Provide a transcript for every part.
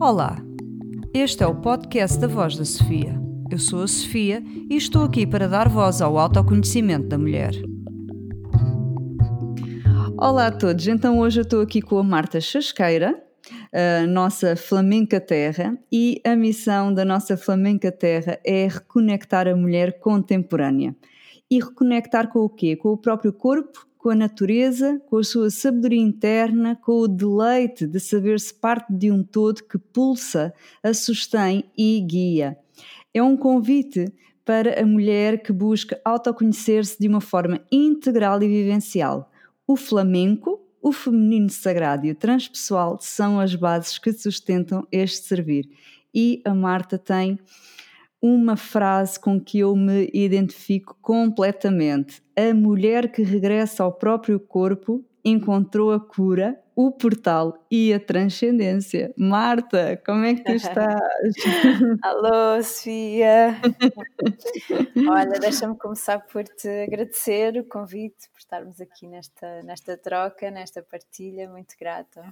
Olá, este é o podcast da Voz da Sofia. Eu sou a Sofia e estou aqui para dar voz ao autoconhecimento da mulher. Olá a todos, então hoje eu estou aqui com a Marta Chasqueira, a nossa Flamenca Terra, e a missão da nossa Flamenca Terra é reconectar a mulher contemporânea. E reconectar com o quê? Com o próprio corpo, com a natureza, com a sua sabedoria interna, com o deleite de saber-se parte de um todo que pulsa, a sustém e guia. É um convite para a mulher que busca autoconhecer-se de uma forma integral e vivencial. O flamenco, o feminino sagrado e o transpessoal são as bases que sustentam este servir. E a Marta tem uma frase com que eu me identifico completamente. A mulher que regressa ao próprio corpo encontrou a cura, o portal e a transcendência. Marta, como é que tu estás? Alô, Sofia! Olha, deixa-me começar por te agradecer o convite, por estarmos aqui nesta, nesta troca, nesta partilha, muito grata.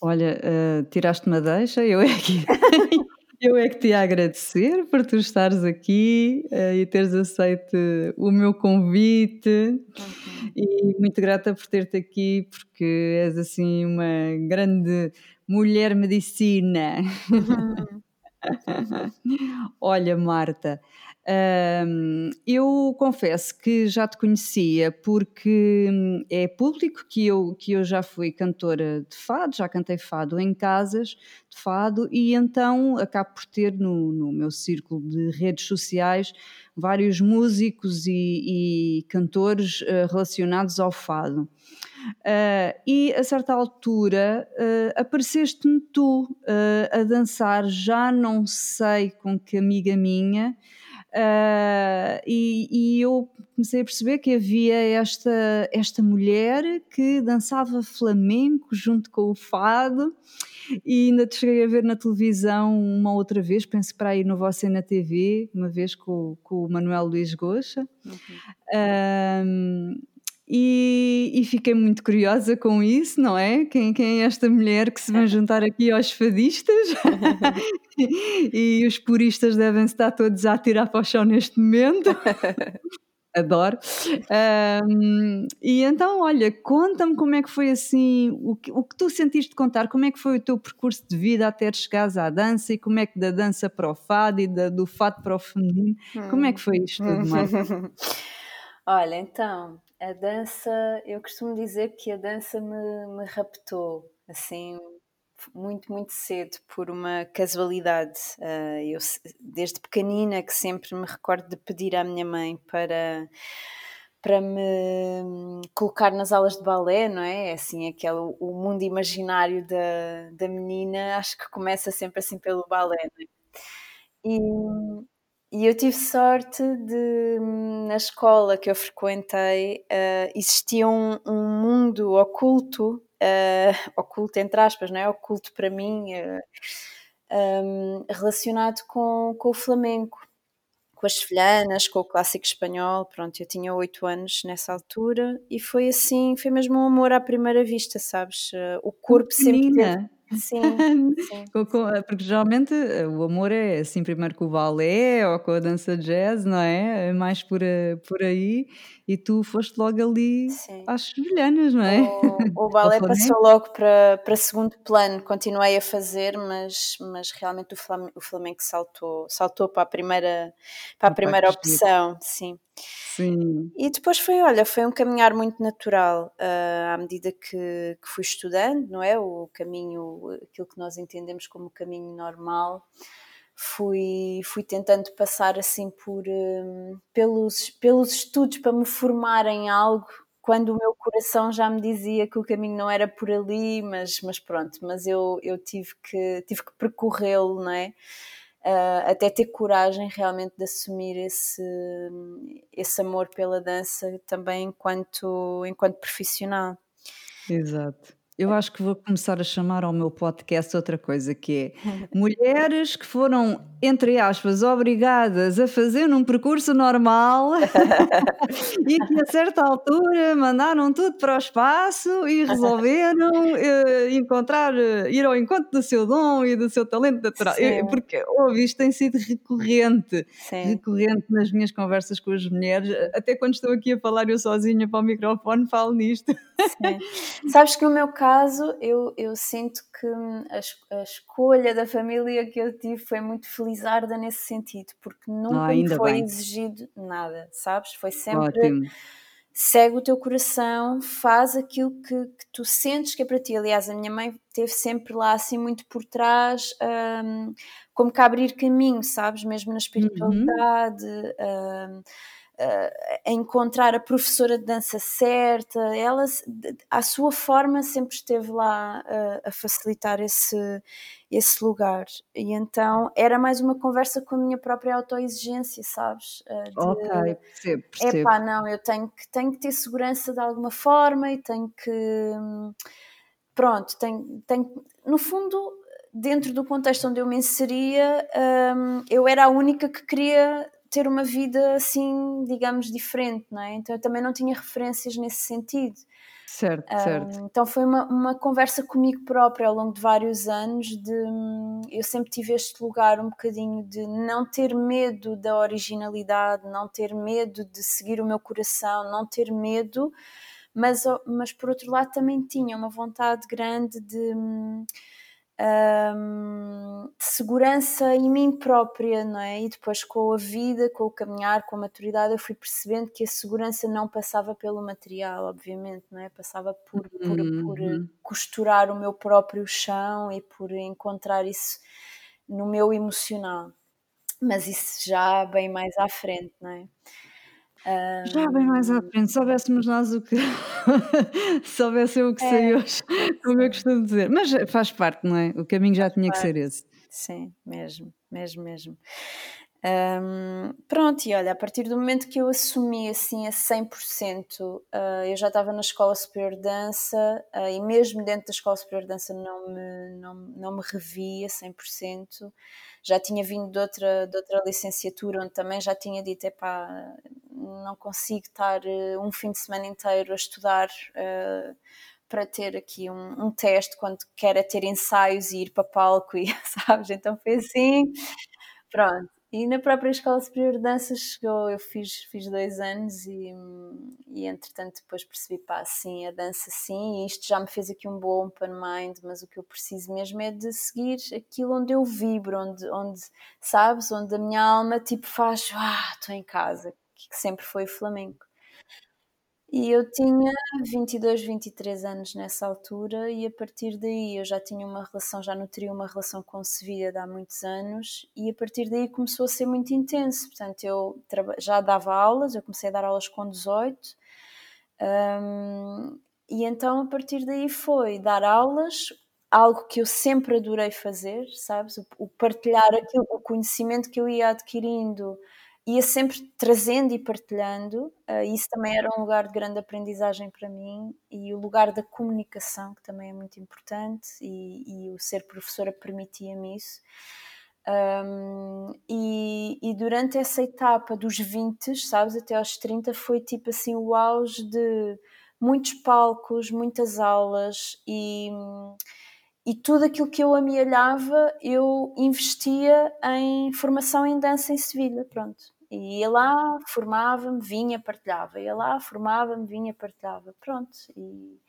Olha, uh, tiraste-me a deixa, eu é que eu é que te ia agradecer por tu estares aqui uh, e teres aceito o meu convite e muito grata por ter-te aqui porque és assim uma grande mulher medicina. Uhum. Olha, Marta, um, eu confesso que já te conhecia porque hum, é público que eu, que eu já fui cantora de fado, já cantei fado em casas de fado e então acabo por ter no, no meu círculo de redes sociais vários músicos e, e cantores uh, relacionados ao fado. Uh, e a certa altura uh, apareceste-me tu a dançar, já não sei com que amiga minha, Uh, e, e, eu comecei a perceber que havia esta, esta mulher que dançava flamenco junto com o fado e ainda te cheguei a ver na televisão uma outra vez, penso para ir no Você na TV, uma vez com, com o Manuel Luís Goxa. Uhum. E, e, fiquei muito curiosa com isso, não é? Quem, quem é esta mulher que se vai juntar aqui aos fadistas? e os puristas devem estar todos a atirar para o chão neste momento. Adoro. Um, e então, olha, conta-me como é que foi assim, o que, o que tu sentiste contar, como é que foi o teu percurso de vida até chegares à dança e como é que da dança para o fado e da, do fado para o feminino, como é que foi isto tudo, Marta? Olha, então, a dança, eu costumo dizer que a dança me, me raptou, assim, muito, muito cedo, por uma casualidade. Uh, eu, desde pequenina, que sempre me recordo de pedir à minha mãe para para me colocar nas aulas de balé, não é? é assim, aquele, o mundo imaginário da, da menina, acho que começa sempre assim pelo balé, não é? E, e eu tive sorte de, na escola que eu frequentei, uh, existia um, um, mundo oculto, uh, oculto entre aspas, não é? Oculto para mim, uh, eh, um, relacionado com, com o flamenco, com as sevilhanas, com o clássico espanhol. Pronto, eu tinha oito anos nessa altura e foi assim, foi mesmo um amor à primeira vista, sabes? o corpo sempre. Sim, sim. Porque geralmente eh, o amor é assim, primeiro com o balé ou com a dança jazz, não é? É mais por, eh, por aí. E tu foste logo ali Sim. às sevilhanas, não é? O, o balé passou logo para, para segundo plano. Continuei a fazer, mas, mas realmente o Flamengo, o Flamengo saltou, saltou para a primeira, para a primeira opção. Sim. Sim. E depois foi, olha, foi um caminhar muito natural uh, à medida que, que fui estudando, não é? O caminho, aquilo que nós entendemos como caminho normal. Fui, fui tentando passar assim por um, pelos, pelos estudos para me formar em algo quando o meu coração já me dizia que o caminho não era por ali, mas, mas pronto, mas eu, eu tive que, tive que percorrê-lo, não é? uh, até ter coragem realmente de assumir esse, esse amor pela dança também enquanto, enquanto profissional. Exato. Eu acho que vou começar a chamar ao meu podcast outra coisa, que é mulheres que foram, entre aspas, obrigadas a fazer um percurso normal e que a certa altura mandaram tudo para o espaço e resolveram eh, encontrar, eh, ir ao encontro do seu dom e do seu talento natural. Eu- porque ouve, isto tem sido recorrente, Sim. recorrente nas minhas conversas com as mulheres, até quando estou aqui a falar eu sozinha para o microfone, falo nisto. Sim. Sabes que no meu caso, eu, eu sinto que hum, a, a escolha da família que eu tive foi muito felizarda nesse sentido, porque nunca Ah, me ainda foi bem. exigido nada, sabes? Foi sempre Ótimo. segue o teu coração, faz aquilo que, que tu sentes que é para ti. Aliás, a minha mãe teve sempre lá assim muito por trás, hum, como que a abrir caminho, sabes? Mesmo na Uhum. espiritualidade, hum, a- a encontrar a professora de dança certa. Ela, à sua forma, sempre esteve lá a, a facilitar esse, esse lugar. E então era mais uma conversa com a minha própria autoexigência, sabes? Uh, de- Ok, percebo, percebo. Epá, não, eu tenho que, tenho que ter segurança de alguma forma e tenho que. Pronto, tenho, tenho, no fundo, dentro do contexto onde eu me inseria, hum, eu era a única que queria ter uma vida assim, digamos, diferente, não é? Então eu também não tinha referências nesse sentido. Certo, certo. Hum, então foi uma, uma conversa comigo própria ao longo de vários anos de hum, eu sempre tive este lugar um bocadinho de não ter medo da originalidade, não ter medo de seguir o meu coração, não ter medo, mas, mas por outro lado também tinha uma vontade grande de, hum, de segurança em mim própria, não é? E depois com a vida, com o caminhar, com a maturidade, eu fui percebendo que a segurança não passava pelo material, obviamente, não é? Passava por, por, por Uhum. costurar o meu próprio chão e por encontrar isso no meu emocional. Mas isso já bem mais à frente, não é? Já bem mais à frente, soubéssemos nós o que soubesse eu o que sei É, hoje, como eu costumo dizer. Mas faz parte, não é? O caminho já tinha que ser esse. Sim, mesmo, mesmo, mesmo. Hum, pronto, e olha, a partir do momento que eu assumi assim a 100%, ah, eu já estava na Escola Superior de Dança ah, e mesmo dentro da Escola Superior de Dança não me, não, não me revi a 100%. Já tinha vindo de outra, de outra licenciatura onde também já tinha dito, epá, não consigo estar eh, um fim de semana inteiro a estudar para ter aqui um, um teste quando quero é ter ensaios e ir para palco e sabes, então foi assim, pronto. E na própria Escola Superior de Dança chegou, eu fiz, fiz dois anos e, e entretanto depois percebi, pá, sim, a dança sim, e isto já me fez aqui um bom open mind, mas o que eu preciso mesmo é de seguir aquilo onde eu vibro, onde, onde sabes, onde a minha alma tipo faz, ah, estou em casa, que sempre foi o flamenco. E eu tinha 22, 23 anos nessa altura e a partir daí eu já tinha uma relação, já nutria uma relação com Sevilha de há muitos anos e a partir daí começou a ser muito intenso. Portanto, eu já dava aulas, eu comecei a dar aulas com 18 hum, e então a partir daí foi dar aulas, algo que eu sempre adorei fazer, sabes? O, o partilhar aquilo, o conhecimento que eu ia adquirindo ia sempre trazendo e partilhando. Uh, isso também era um lugar de grande aprendizagem para mim e o lugar da comunicação, que também é muito importante, e, e o ser professora permitia-me isso. Um, e, e, durante essa etapa dos 20, sabes, até aos 30, foi tipo assim o auge de muitos palcos, muitas aulas e, e tudo aquilo que eu amealhava eu investia em formação em dança em Sevilha, pronto. E ia lá, formava-me, vinha, partilhava. Ia lá, formava-me, vinha, partilhava. Pronto. E,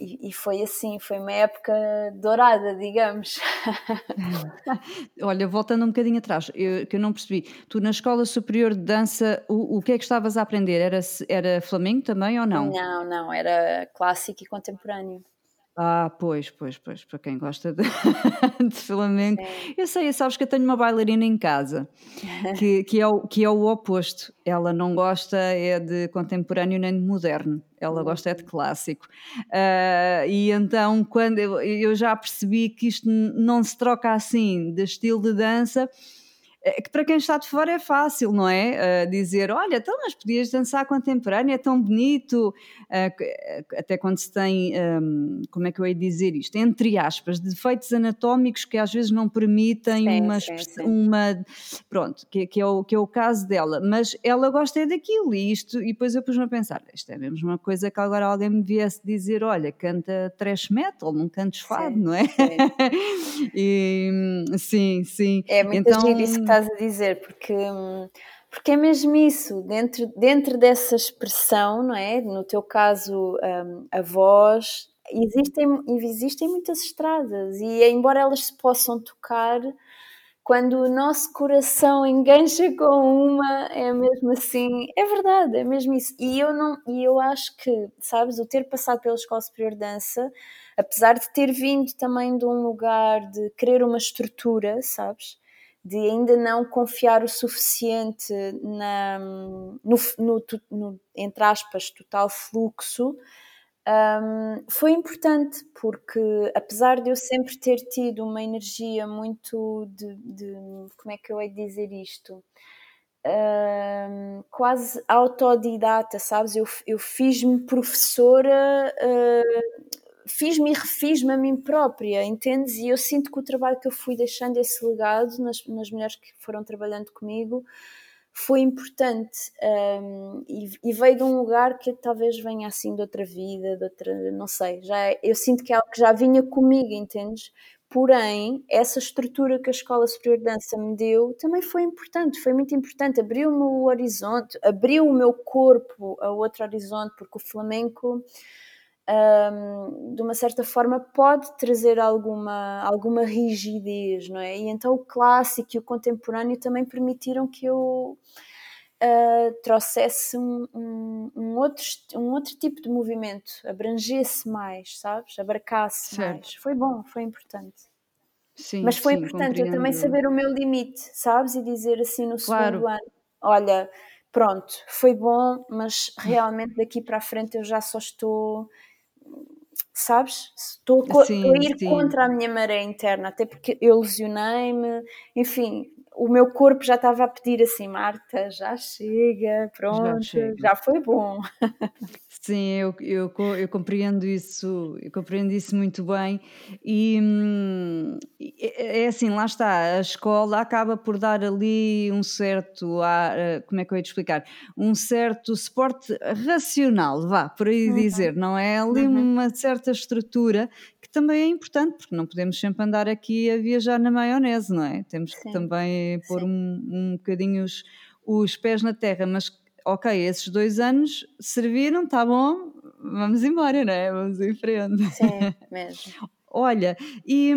e, e, foi assim, foi uma época dourada, digamos. Olha, voltando um bocadinho atrás, eu, que eu não percebi, tu na Escola Superior de Dança, o, o que é que estavas a aprender? Era, era flamengo também ou não? Não, não, era clássico e contemporâneo. Ah, pois, pois, pois, para quem gosta de, de flamengo. Sim. Eu sei, sabes que eu tenho uma bailarina em casa que, que, é o, que é o oposto. Ela não gosta é de contemporâneo nem de moderno, ela uhum. gosta é de clássico. Uh, e então, quando eu, eu já percebi que isto não se troca assim de estilo de dança, é que para quem está de fora é fácil, não é? Uh, dizer, olha, então, mas podias dançar contemporâneo, é tão bonito. Uh, até quando se tem, um, como é que eu ia dizer isto? Entre aspas, defeitos anatómicos que às vezes não permitem sim, uma, sim, sim. uma. Pronto, que, que, é o, que é o caso dela. Mas ela gosta é daquilo e isto, e depois eu pus-me a pensar, isto é mesmo uma coisa que agora alguém me viesse dizer, olha, canta trash metal, não cantes fado, não é? e, sim, sim. É muito então, estás a dizer, porque, porque é mesmo isso, dentro, dentro dessa expressão, não é? No teu caso, um, a voz, existem, existem muitas estradas e embora elas se possam tocar, quando o nosso coração engancha com uma, é mesmo assim, é verdade, é mesmo isso. E eu não, e eu acho que, sabes, o ter passado pela Escola Superior de Dança, apesar de ter vindo também de um lugar de querer uma estrutura, sabes? De ainda não confiar o suficiente na, no, no, no entre aspas, total fluxo, um, foi importante porque, apesar de eu sempre ter tido uma energia muito de, de como é que eu hei de dizer isto? Um, quase autodidata, sabes? Eu, eu fiz-me professora uh, fiz-me e refiz-me a mim própria, entendes? E eu sinto que o trabalho que eu fui deixando, esse legado nas, nas mulheres que foram trabalhando comigo, foi importante um, e, e, veio de um lugar que talvez venha assim de outra vida, de outra, não sei, já, é, eu sinto que é algo que já vinha comigo, entendes? Porém, essa estrutura que a Escola Superior de Dança me deu também foi importante, foi muito importante. Abriu-me o horizonte, abriu o meu corpo a outro horizonte, porque o flamenco um, de uma certa forma pode trazer alguma, alguma rigidez, não é? E então o clássico e o contemporâneo também permitiram que eu uh, trouxesse um, um, um, outro, um outro tipo de movimento, abrangesse mais, sabes? Abarcasse certo. mais. Foi bom, foi importante. Sim, Mas foi sim, importante eu também saber o meu limite, sabes? E dizer assim no claro. segundo ano: olha, pronto, foi bom, mas realmente daqui para a frente eu já só estou sabes? Estou, sim, estou a ir sim. contra a minha maré interna, até porque eu lesionei-me, enfim, o meu corpo já estava a pedir assim, Marta, já chega, pronto, já, chega. já foi bom. Sim, eu, eu, eu, compreendo isso, eu compreendo isso muito bem e hum, é, é assim, lá está, a escola acaba por dar ali um certo, como é que eu ia te explicar, um certo suporte racional, vá, por aí uhum. dizer, não é? Ali uhum. uma certa estrutura que também é importante, porque não podemos sempre andar aqui a viajar na maionese, não é? Temos Sim. que também pôr um, um bocadinho os, os pés na terra, mas ok, esses dois anos serviram, tá bom, vamos embora, né? Vamos em frente. Sim, mesmo. Olha, e,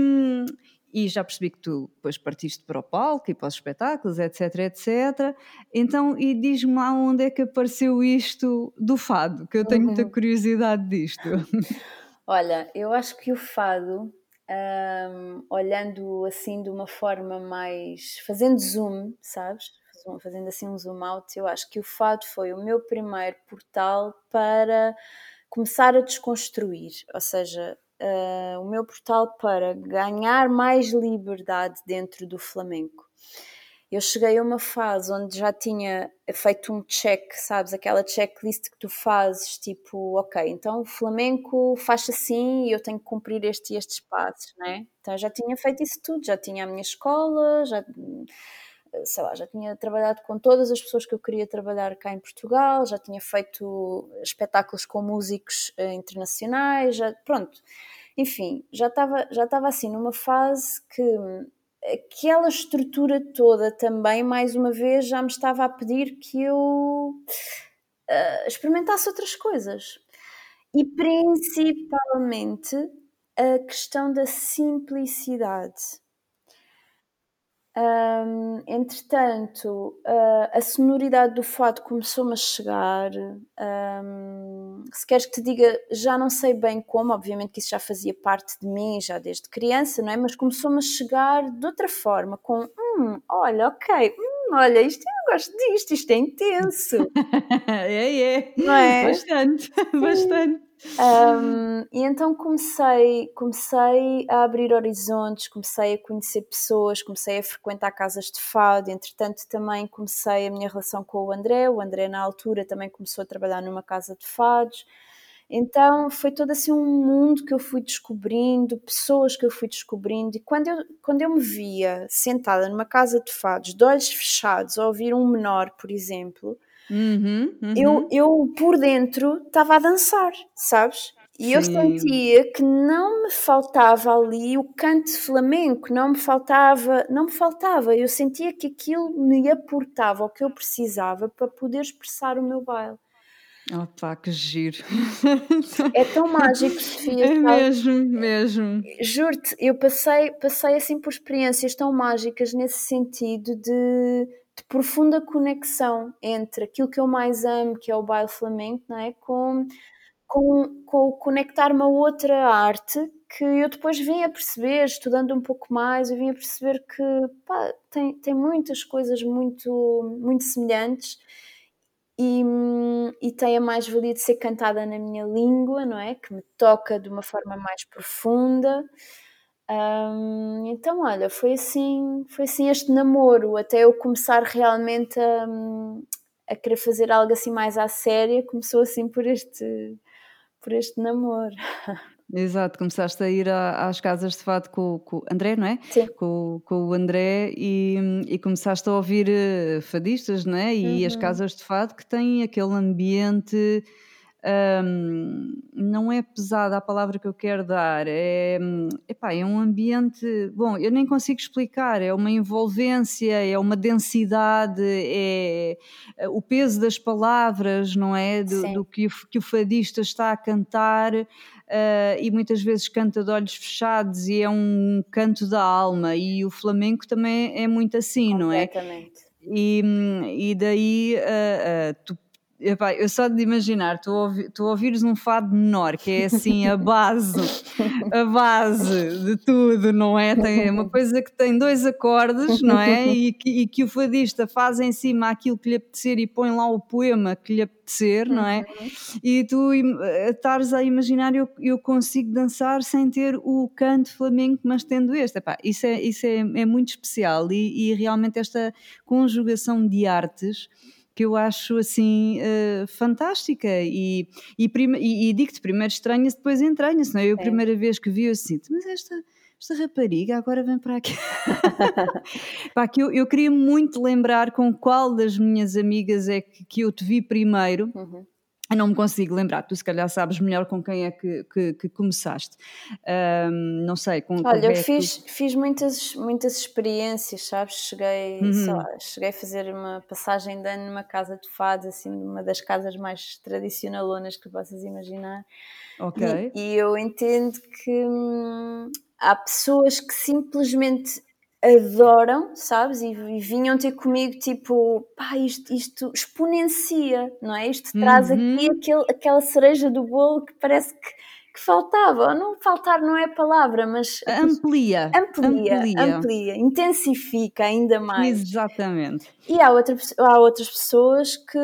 e já percebi que tu depois partiste para o palco e para os espetáculos, etc, etc. Então, e diz-me lá onde é que apareceu isto do fado, que eu tenho muita uhum. curiosidade disto. Olha, eu acho que o fado, um, olhando assim de uma forma mais. fazendo zoom, sabes? Fazendo assim um zoom out, eu acho que o fado foi o meu primeiro portal para começar a desconstruir, ou seja, uh, o meu portal para ganhar mais liberdade dentro do flamenco. Eu cheguei a uma fase onde já tinha feito um check, sabes? Aquela checklist que tu fazes, tipo, ok, então o flamenco faz assim e eu tenho que cumprir este e estes passos, né? Então já tinha feito isso tudo, já tinha a minha escola, já sei lá, já tinha trabalhado com todas as pessoas que eu queria trabalhar cá em Portugal, já tinha feito espetáculos com músicos uh, internacionais, já, pronto. Enfim, já estava já estava assim numa fase que aquela estrutura toda também, mais uma vez, já me estava a pedir que eu uh, experimentasse outras coisas. E principalmente a questão da simplicidade um, entretanto, uh, a sonoridade do fado começou-me a chegar. Um, se queres que te diga, já não sei bem como, obviamente que isso já fazia parte de mim, já desde criança, não é? Mas começou-me a chegar de outra forma, com hum, olha, ok, hum, olha, isto eu gosto disto, isto é intenso. é, é. Não é? Bastante, bastante. Um, e então comecei, comecei a abrir horizontes, comecei a conhecer pessoas, comecei a frequentar casas de fado. Entretanto, também comecei a minha relação com o André. O André, na altura, também começou a trabalhar numa casa de fados. Então foi todo assim um mundo que eu fui descobrindo, pessoas que eu fui descobrindo, e quando eu, quando eu me via sentada numa casa de fados, de olhos fechados, a ouvir um menor, por exemplo, Uhum, uhum. eu, eu por dentro estava a dançar, sabes? E eu Sim. sentia que não me faltava ali o canto flamenco, não me faltava, não me faltava. Eu sentia que aquilo me aportava o que eu precisava para poder expressar o meu baile. Opa, que giro. É tão mágico, Sofia, É mesmo, mesmo. Juro-te, eu passei, passei assim por experiências tão mágicas nesse sentido de, de profunda conexão entre aquilo que eu mais amo, que é o baile flamenco, não é? com, com, com conectar-me a outra arte que eu depois vim a perceber, estudando um pouco mais, eu vim a perceber que pá, tem, tem muitas coisas muito, muito semelhantes e, e tem a mais-valia de ser cantada na minha língua, não é? Que me toca de uma forma mais profunda. Hum, então, olha, foi assim, foi assim este namoro, até eu começar realmente a, a querer fazer algo assim mais à séria, começou assim por este, por este namoro. Exato, começaste a ir a- às casas de fado com, com o André, não é? Sim. Com, com o André e, e começaste a ouvir eh, fadistas, não é? E as Uhum. casas de fado que têm aquele ambiente. Hum, não é pesada a palavra que eu quero dar, é, epá, é um ambiente. Bom, eu nem consigo explicar, é uma envolvência, é uma densidade, é é o peso das palavras, não é? Do, do que, o, que o fadista está a cantar. Uh, e muitas vezes canta de olhos fechados e é um canto da alma e o flamenco também é muito assim, não é? E, e daí uh, uh, tu, epá, eu só de imaginar, tu, ouvi, tu ouvires um fado menor, que é assim a base, a base de tudo, não é? Tem uma coisa que tem dois acordes, não é? E que, e que o fadista faz em cima aquilo que lhe apetecer e põe lá o poema que lhe apetecer, não é? Uhum. E tu estares a imaginar, eu, eu consigo dançar sem ter o canto flamenco, mas tendo este. Epá, isso é, isso é, é muito especial e, e realmente esta conjugação de artes que eu acho assim uh, fantástica e, e, e, e digo-te, primeiro estranha-se, depois entranha-se, não é? Eu a Sim. primeira vez que vi eu assim, mas esta, esta rapariga agora vem para aqui. Pá, que eu, eu queria muito lembrar com qual das minhas amigas é que, que eu te vi primeiro. Uhum. Eu não me consigo lembrar, tu se calhar sabes melhor com quem é que, que, que começaste. Um, não sei, com Olha, eu é fiz, tu... fiz muitas, muitas experiências, sabes? Cheguei, uhum. lá, cheguei a fazer uma passagem de ano numa casa de fados, assim, numa das casas mais tradicionalonas que possas imaginar. Ok. E, e eu entendo que hum, há pessoas que simplesmente adoram, sabes? E, e, vinham ter comigo tipo, pá, isto, isto exponencia, não é? Isto traz Uhum. aqui aquele, aquela cereja do bolo que parece que, que faltava. Ou não faltar não é a palavra, mas amplia, amplia, amplia, amplia, intensifica ainda mais. Exatamente. E há, outra, há outras pessoas que,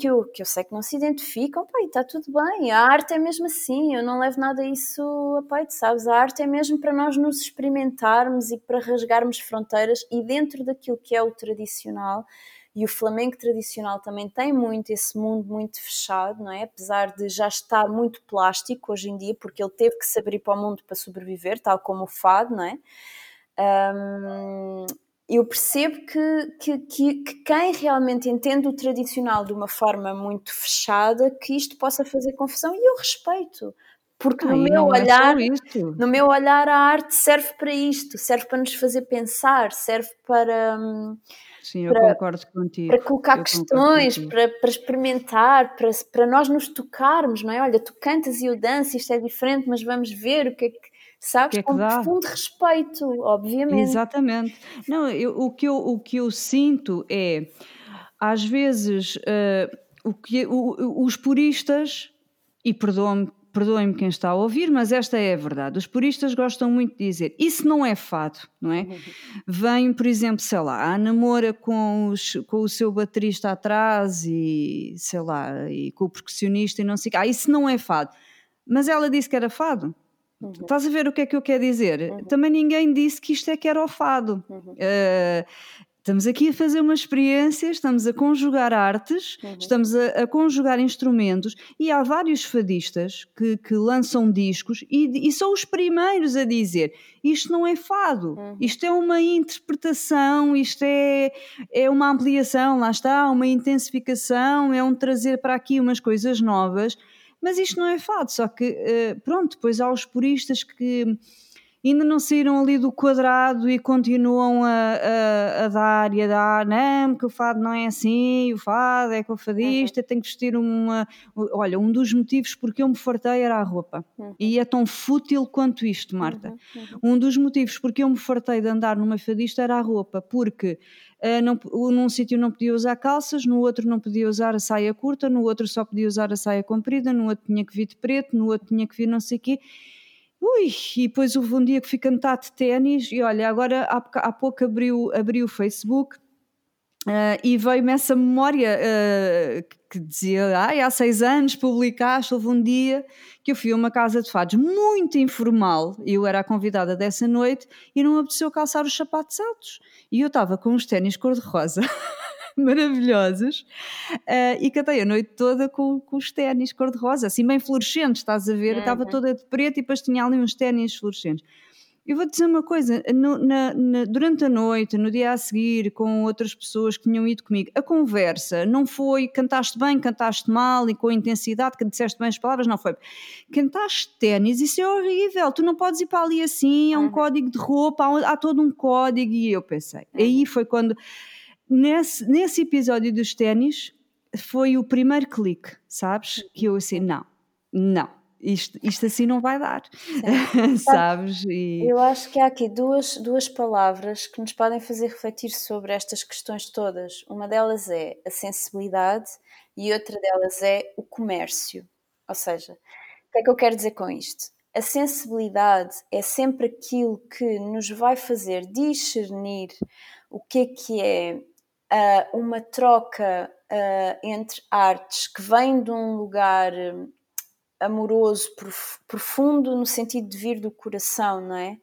que, eu, que eu sei que não se identificam, e está tudo bem, a arte é mesmo assim, eu não levo nada a isso a peito, sabes? A arte é mesmo para nós nos experimentarmos e para rasgarmos fronteiras e dentro daquilo que é o tradicional, e o flamenco tradicional também tem muito esse mundo muito fechado, não é? Apesar de já estar muito plástico hoje em dia, porque ele teve que se abrir para o mundo para sobreviver, tal como o fado, não é? Um, eu percebo que, que, que, que, quem realmente entende o tradicional de uma forma muito fechada, que isto possa fazer confusão, e eu respeito. Porque no, meu olhar, é no meu olhar a arte serve para isto, serve para nos fazer pensar, serve para... hum, Sim, eu para, concordo contigo. Para colocar eu questões, para, para experimentar, para, para nós nos tocarmos, não é? Olha, tu cantas e eu danço, isto é diferente, mas vamos ver o que é que sabes? Que é que com dá? profundo respeito, obviamente. Exatamente. Não, eu, o, que eu, o que eu sinto é, às vezes, uh, o que, o, os puristas, e perdoem-me perdoem quem está a ouvir, mas esta é a verdade. Os puristas gostam muito de dizer isso não é fado, não é? Vem, por exemplo, sei lá, a namora com, os, com o seu baterista atrás e sei lá, e com o percussionista e não sei o Ah, isso não é fado. mas ela disse que era fado. Uhum. Estás a ver o que é que eu quero dizer? Uhum. Também ninguém disse que isto é que era o fado. Uhum. Uh, Estamos aqui a fazer uma experiência, estamos a conjugar artes, uhum. estamos a, a, conjugar instrumentos e há vários fadistas que, que lançam discos e, e, são os primeiros a dizer isto não é fado, uhum. isto é uma interpretação, isto é, é uma ampliação, lá está, uma intensificação, é um trazer para aqui umas coisas novas, mas isto não é fado, só que eh, pronto, depois há os puristas que ainda não saíram ali do quadrado e continuam a, a, a dar e a dar, não, que o fado não é assim, o fado é com o fadista, uhum. tem que vestir uma. Olha, um dos motivos porque eu me fartei era a roupa. Uhum. E é tão fútil quanto isto, Marta. Uhum. uhum. Um dos motivos porque eu me fartei de andar numa fadista era a roupa, porque uh, não, num sítio não podia usar calças, no outro não podia usar a saia curta, no outro só podia usar a saia comprida, no outro tinha que vir de preto, no outro tinha que vir não sei o quê. Ui, e depois houve um dia que fui cantar de ténis e olha, agora há, há pouco abriu, abriu o Facebook uh, e veio-me essa memória uh, que dizia, ai, há seis anos publicaste, houve um dia que eu fui a uma casa de fados muito informal, eu era a convidada dessa noite e não me apeteceu calçar os sapatos altos. E eu estava com uns ténis cor-de-rosa maravilhosos uh, e cantei a noite toda com, com os ténis cor-de-rosa, assim bem fluorescentes, estás a ver? Uhum. Estava toda de preto e depois tinha ali uns ténis fluorescentes. Eu vou dizer uma coisa: no, na, na, durante a noite, no dia a seguir, com outras pessoas que tinham ido comigo, a conversa não foi cantaste bem, cantaste mal e com intensidade, que disseste bem as palavras, não foi. Cantaste ténis, isso é horrível, tu não podes ir para ali assim, há um uhum. código de roupa, há, há, todo um código. E eu pensei, uhum. aí foi quando nesse, nesse episódio dos ténis foi o primeiro clique, sabes? Que eu assim, não, não, isto, isto assim não vai dar, sabes? E... Eu acho que há aqui duas, duas palavras que nos podem fazer refletir sobre estas questões todas. Uma delas é a sensibilidade e outra delas é o comércio. Ou seja, o que é que eu quero dizer com isto? A sensibilidade é sempre aquilo que nos vai fazer discernir o que é que é uh, uma troca uh, entre artes que vem de um lugar hum, amoroso, profundo, no sentido de vir do coração, não é?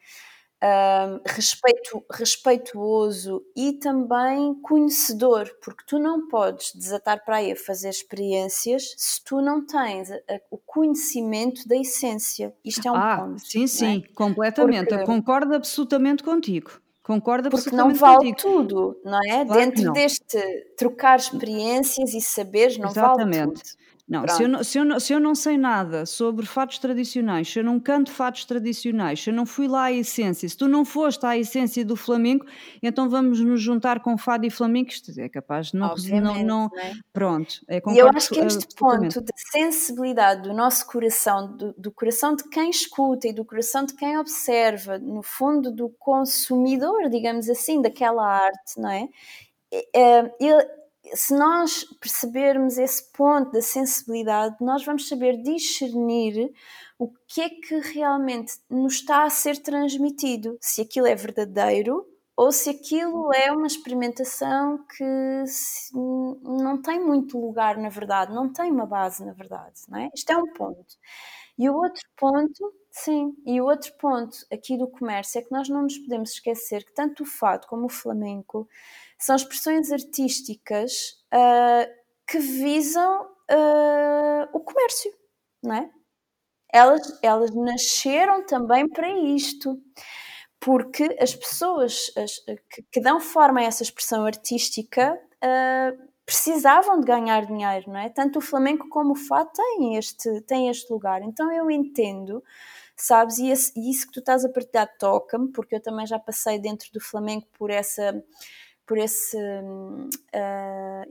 Um, respeito, respeituoso e também conhecedor, porque tu não podes desatar para aí a fazer experiências se tu não tens a, a, o conhecimento da essência. Isto é um ah, ponto. Sim, sim, é? completamente. Porque, Eu concordo absolutamente contigo. Concordo Porque não vale contigo. tudo, não é? Claro Dentro não. deste trocar experiências e saberes, não Exatamente. vale tudo. Não, se eu não, se, eu não, se eu não sei nada sobre fatos tradicionais, se eu não canto fatos tradicionais, se eu não fui lá à essência, se tu não foste à essência do flamenco, então vamos nos juntar com fado e flamenco, isto é capaz de não... não, não é? Pronto, é, E eu acho que este ponto de sensibilidade do nosso coração, do, do coração de quem escuta e do coração de quem observa, no fundo do consumidor, digamos assim, daquela arte, não é? é ele, se nós percebermos esse ponto da sensibilidade, nós vamos saber discernir o que é que realmente nos está a ser transmitido, se aquilo é verdadeiro ou se aquilo é uma experimentação que não tem muito lugar na verdade, não tem uma base na verdade, não é? Isto é um ponto. E o outro ponto, sim, e o outro ponto aqui do comércio é que nós não nos podemos esquecer que tanto o fado como o flamenco são expressões artísticas uh, que visam uh, o comércio, não é? Elas, elas nasceram também para isto, porque as pessoas as, que, que, dão forma a essa expressão artística uh, precisavam de ganhar dinheiro, não é? Tanto o flamenco como o fado têm este, têm este lugar. Então eu entendo sabes? E, esse, e, isso que tu estás a partilhar toca-me, porque eu também já passei dentro do Flamengo por essa por esse, uh,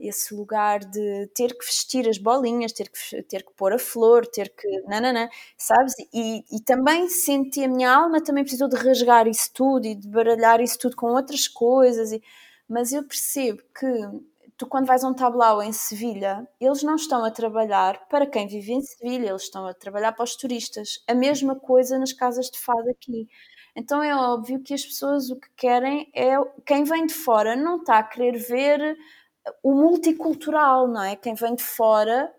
esse lugar de ter que vestir as bolinhas, ter que, ter que pôr a flor, ter que. Nananã, sabes? E, e também senti a minha alma também precisou de rasgar isso tudo e de baralhar isso tudo com outras coisas. E, mas eu percebo que tu, quando vais a um tablau em Sevilha, eles não estão a trabalhar para quem vive em Sevilha, eles estão a trabalhar para os turistas. A mesma coisa nas casas de fado aqui. Então é óbvio que as pessoas o que querem é quem vem de fora não está a querer ver o multicultural, não é? Quem vem de fora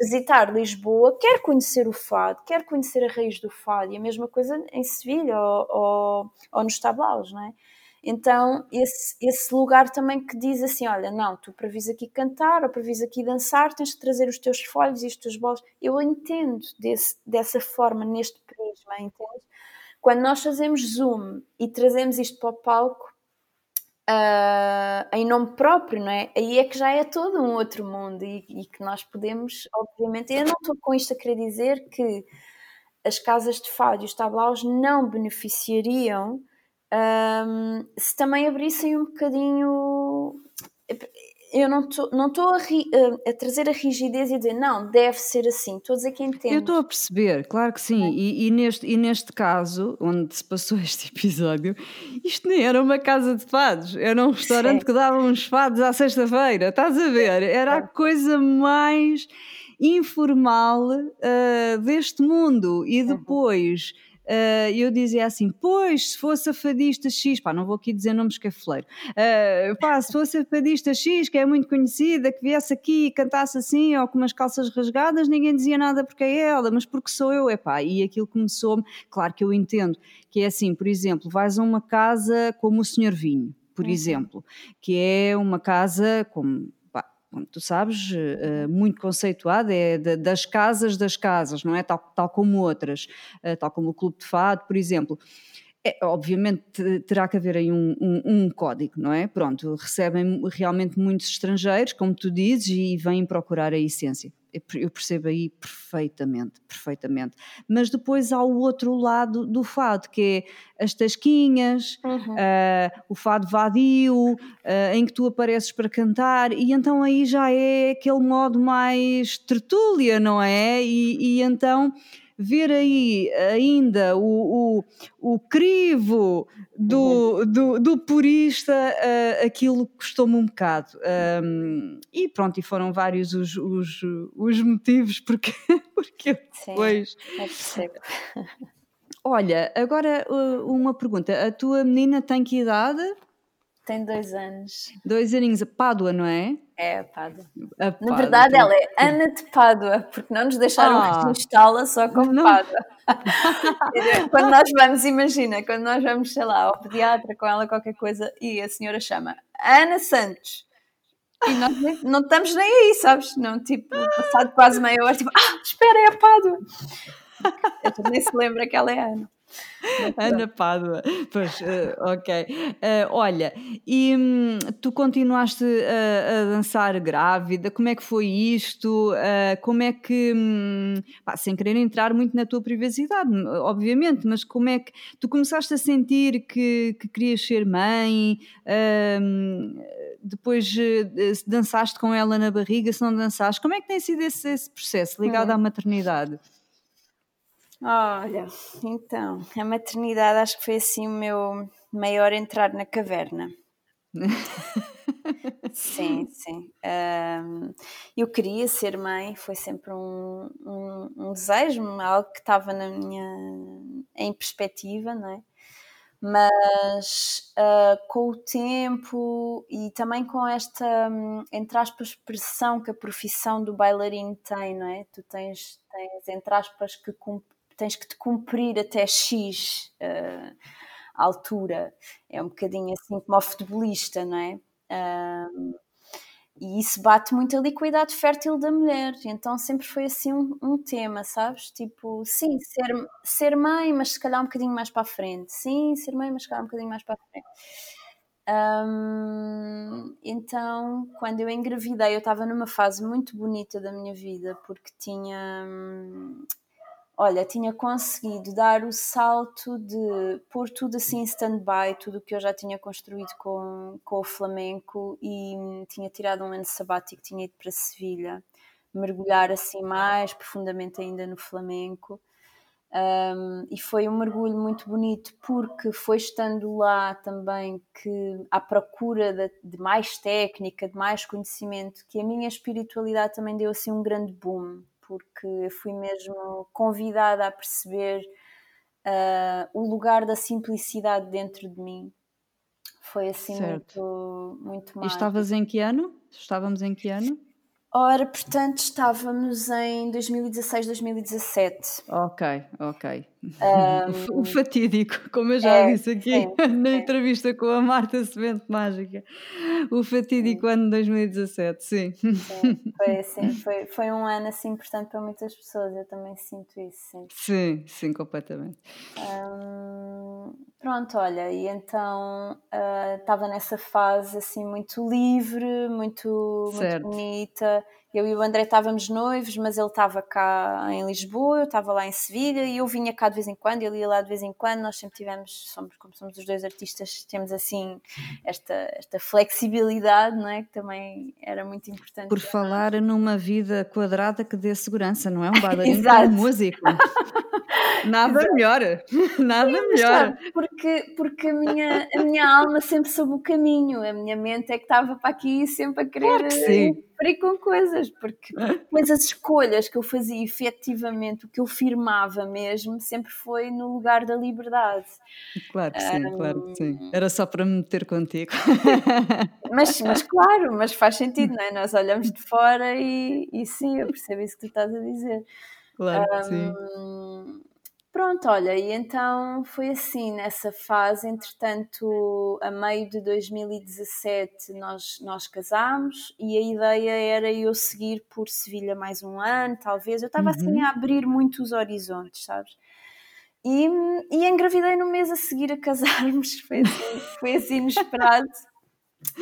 visitar Lisboa, quer conhecer o fado, quer conhecer a raiz do fado, e a mesma coisa em Sevilha ou, ou, ou nos Tablaus, não é? Então, esse, esse lugar também que diz assim: olha, não, tu para vir aqui cantar ou para vir aqui dançar, tens que trazer os teus folhos e os teus bolos. Eu entendo desse, dessa forma, neste prisma, entende? Quando nós fazemos zoom e trazemos isto para o palco, uh, em nome próprio, não é? Aí é que já é todo um outro mundo e, e que nós podemos, obviamente. Eu não estou com isto a querer dizer que as casas de fado e os tablaus não beneficiariam um, se também abrissem um bocadinho. Eu não estou a, a, trazer a rigidez e dizer não, deve ser assim. Estou a dizer que entendo. Eu estou a perceber, claro que sim. É. E, e, neste, e neste caso, onde se passou este episódio, isto nem era uma casa de fados, era um restaurante sim. que dava uns fados à sexta-feira. Estás a ver? Era a coisa mais informal uh, deste mundo. E uhum. depois. Uhum uh, eu dizia assim: pois, se fosse a fadista X, pá, não vou aqui dizer nomes que é fleiro, uh, pá, se fosse a fadista X, que é muito conhecida, que viesse aqui e cantasse assim, ou com umas calças rasgadas, ninguém dizia nada porque é ela, mas porque sou eu, é pá, e aquilo começou-me, claro que eu entendo, que é assim, por exemplo, vais a uma casa como o Senhor Vinho, por uhum. exemplo, que é uma casa como como tu sabes, uh, muito conceituada, é das casas das casas, não é? Tal, tal como outras, uh, tal como o Clube de Fado, por exemplo. É, obviamente terá que haver aí um, um, um, código, não é? Pronto, recebem realmente muitos estrangeiros, como tu dizes, e vêm procurar a essência eu percebo aí perfeitamente, perfeitamente. Mas depois há o outro lado do fado, que é as tasquinhas, uhum. uh, o fado vadio, uh, em que tu apareces para cantar, e então aí já é aquele modo mais tertúlia, não é? E, e então ver aí ainda o, o, o crivo do, uhum. do, do, purista, uh, aquilo custou-me um bocado. Um, e pronto, e foram vários os, os, os motivos porque, porque eu depois. Sim, Olha, agora uh, uma pergunta: a tua menina tem que idade? Tem dois anos. Dois aninhos, a Pádua, não é? É, a Pádua. A Pádua Na verdade, tem... ela é Ana de Pádua, porque não nos deixaram ah. registá-la só como não. Pádua. quando nós vamos, imagina, quando nós vamos, sei lá, ao pediatra com ela qualquer coisa e a senhora chama Ana Santos. E nós não estamos nem aí, sabes? Não, tipo, passado quase meia hora, tipo, ah, espera, é a Pádua. Eu nem se lembra que ela é Ana. Ana Pádua, pois, uh, ok. Uh, olha, e hum, tu continuaste a, a, dançar grávida, como é que foi isto? Uh, como é que, hum, pá, sem querer entrar muito na tua privacidade, obviamente, mas como é que tu começaste a sentir que, que querias ser mãe? Hum, depois dançaste com ela na barriga, se não dançaste, como é que tem sido esse, esse processo ligado hum. à maternidade? Olha, então, a maternidade acho que foi assim o meu maior entrar na caverna. sim, sim. Um, eu queria ser mãe, foi sempre um, um, um, desejo, algo que estava na minha em perspectiva, não é? Mas uh, com o tempo e também com esta, entre aspas, pressão que a profissão do bailarino tem, não é? Tu tens, tens entre aspas, que tens que te cumprir até X uh, altura. É um bocadinho assim como o futebolista, não é? Uh, e isso bate muito a liquidade fértil da mulher. Então sempre foi assim um, um, tema, sabes? Tipo, sim, ser, ser mãe, mas se calhar um bocadinho mais para a frente. Sim, ser mãe, mas se calhar um bocadinho mais para a frente. Um, então, quando eu engravidei, eu estava numa fase muito bonita da minha vida, porque tinha olha, tinha conseguido dar o salto de pôr tudo assim em stand-by, tudo o que eu já tinha construído com, com o flamenco e tinha tirado um ano sabático, tinha ido para Sevilha, mergulhar assim mais profundamente ainda no flamenco. Um, e foi um mergulho muito bonito porque foi estando lá também que à procura de, de, mais técnica, de mais conhecimento, que a minha espiritualidade também deu assim um grande boom porque fui mesmo convidada a perceber uh, o lugar da simplicidade dentro de mim. Foi assim certo. muito, muito mágico. E estavas em que ano? Estávamos em que ano? Ora, portanto, estávamos em 2016, 2017. Ok, ok. Um, o fatídico, como eu já é, disse aqui na sim. entrevista com a Marta Semente Mágica. O fatídico sim. ano de 2017, sim. sim. Foi, assim, foi, foi um ano assim importante para muitas pessoas, eu também sinto isso, sim. Sim, sim, completamente. Um, pronto, olha, e então uh, estava nessa fase assim muito livre, muito, muito bonita eu e o André estávamos noivos, mas ele estava cá em Lisboa, eu estava lá em Sevilha e eu vinha cá de vez em quando, ele ia lá de vez em quando. Nós sempre tivemos, somos, como somos os dois artistas, temos assim esta, esta flexibilidade, não é? Que também era muito importante. Por falar numa vida quadrada que dê segurança, não é? Um bailarino é um músico. Nada Exato. melhor, nada Sim, melhor. porque porque a, minha, a minha alma sempre soube o caminho, a minha mente é que estava para aqui sempre a querer claro que com coisas, porque depois as escolhas que eu fazia efetivamente, o que eu firmava mesmo, sempre foi no lugar da liberdade. Claro que sim, um, claro que sim. Era só para me meter contigo. Mas, mas claro, mas faz sentido, não é? Nós olhamos de fora e, e sim, eu percebo isso que tu estás a dizer. Claro que sim. Pronto, olha, e então foi assim, nessa fase, entretanto, a meio de 2017 nós, nós casámos e a ideia era eu seguir por Sevilha mais um ano, talvez. Eu estava assim uhum. a abrir muitos horizontes, sabes? E, e engravidei no mês a seguir a casarmos, foi assim, foi assim inesperado.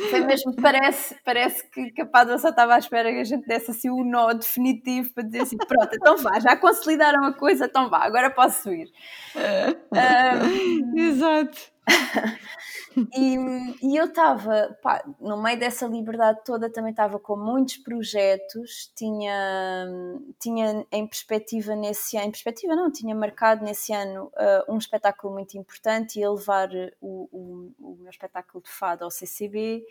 Foi mesmo, parece, parece que, que a Pádua só estava à espera que a gente desse assim o um nó definitivo para dizer assim: pronto, então vá, já consolidaram a coisa, então vá, agora posso ir. Um, Exato. e, e, eu estava, no meio dessa liberdade toda, também estava com muitos projetos, tinha, tinha em perspectiva nesse ano, em perspectiva não, tinha marcado nesse ano uh, um espetáculo muito importante, ia levar o, o, o meu espetáculo de fado ao CCB.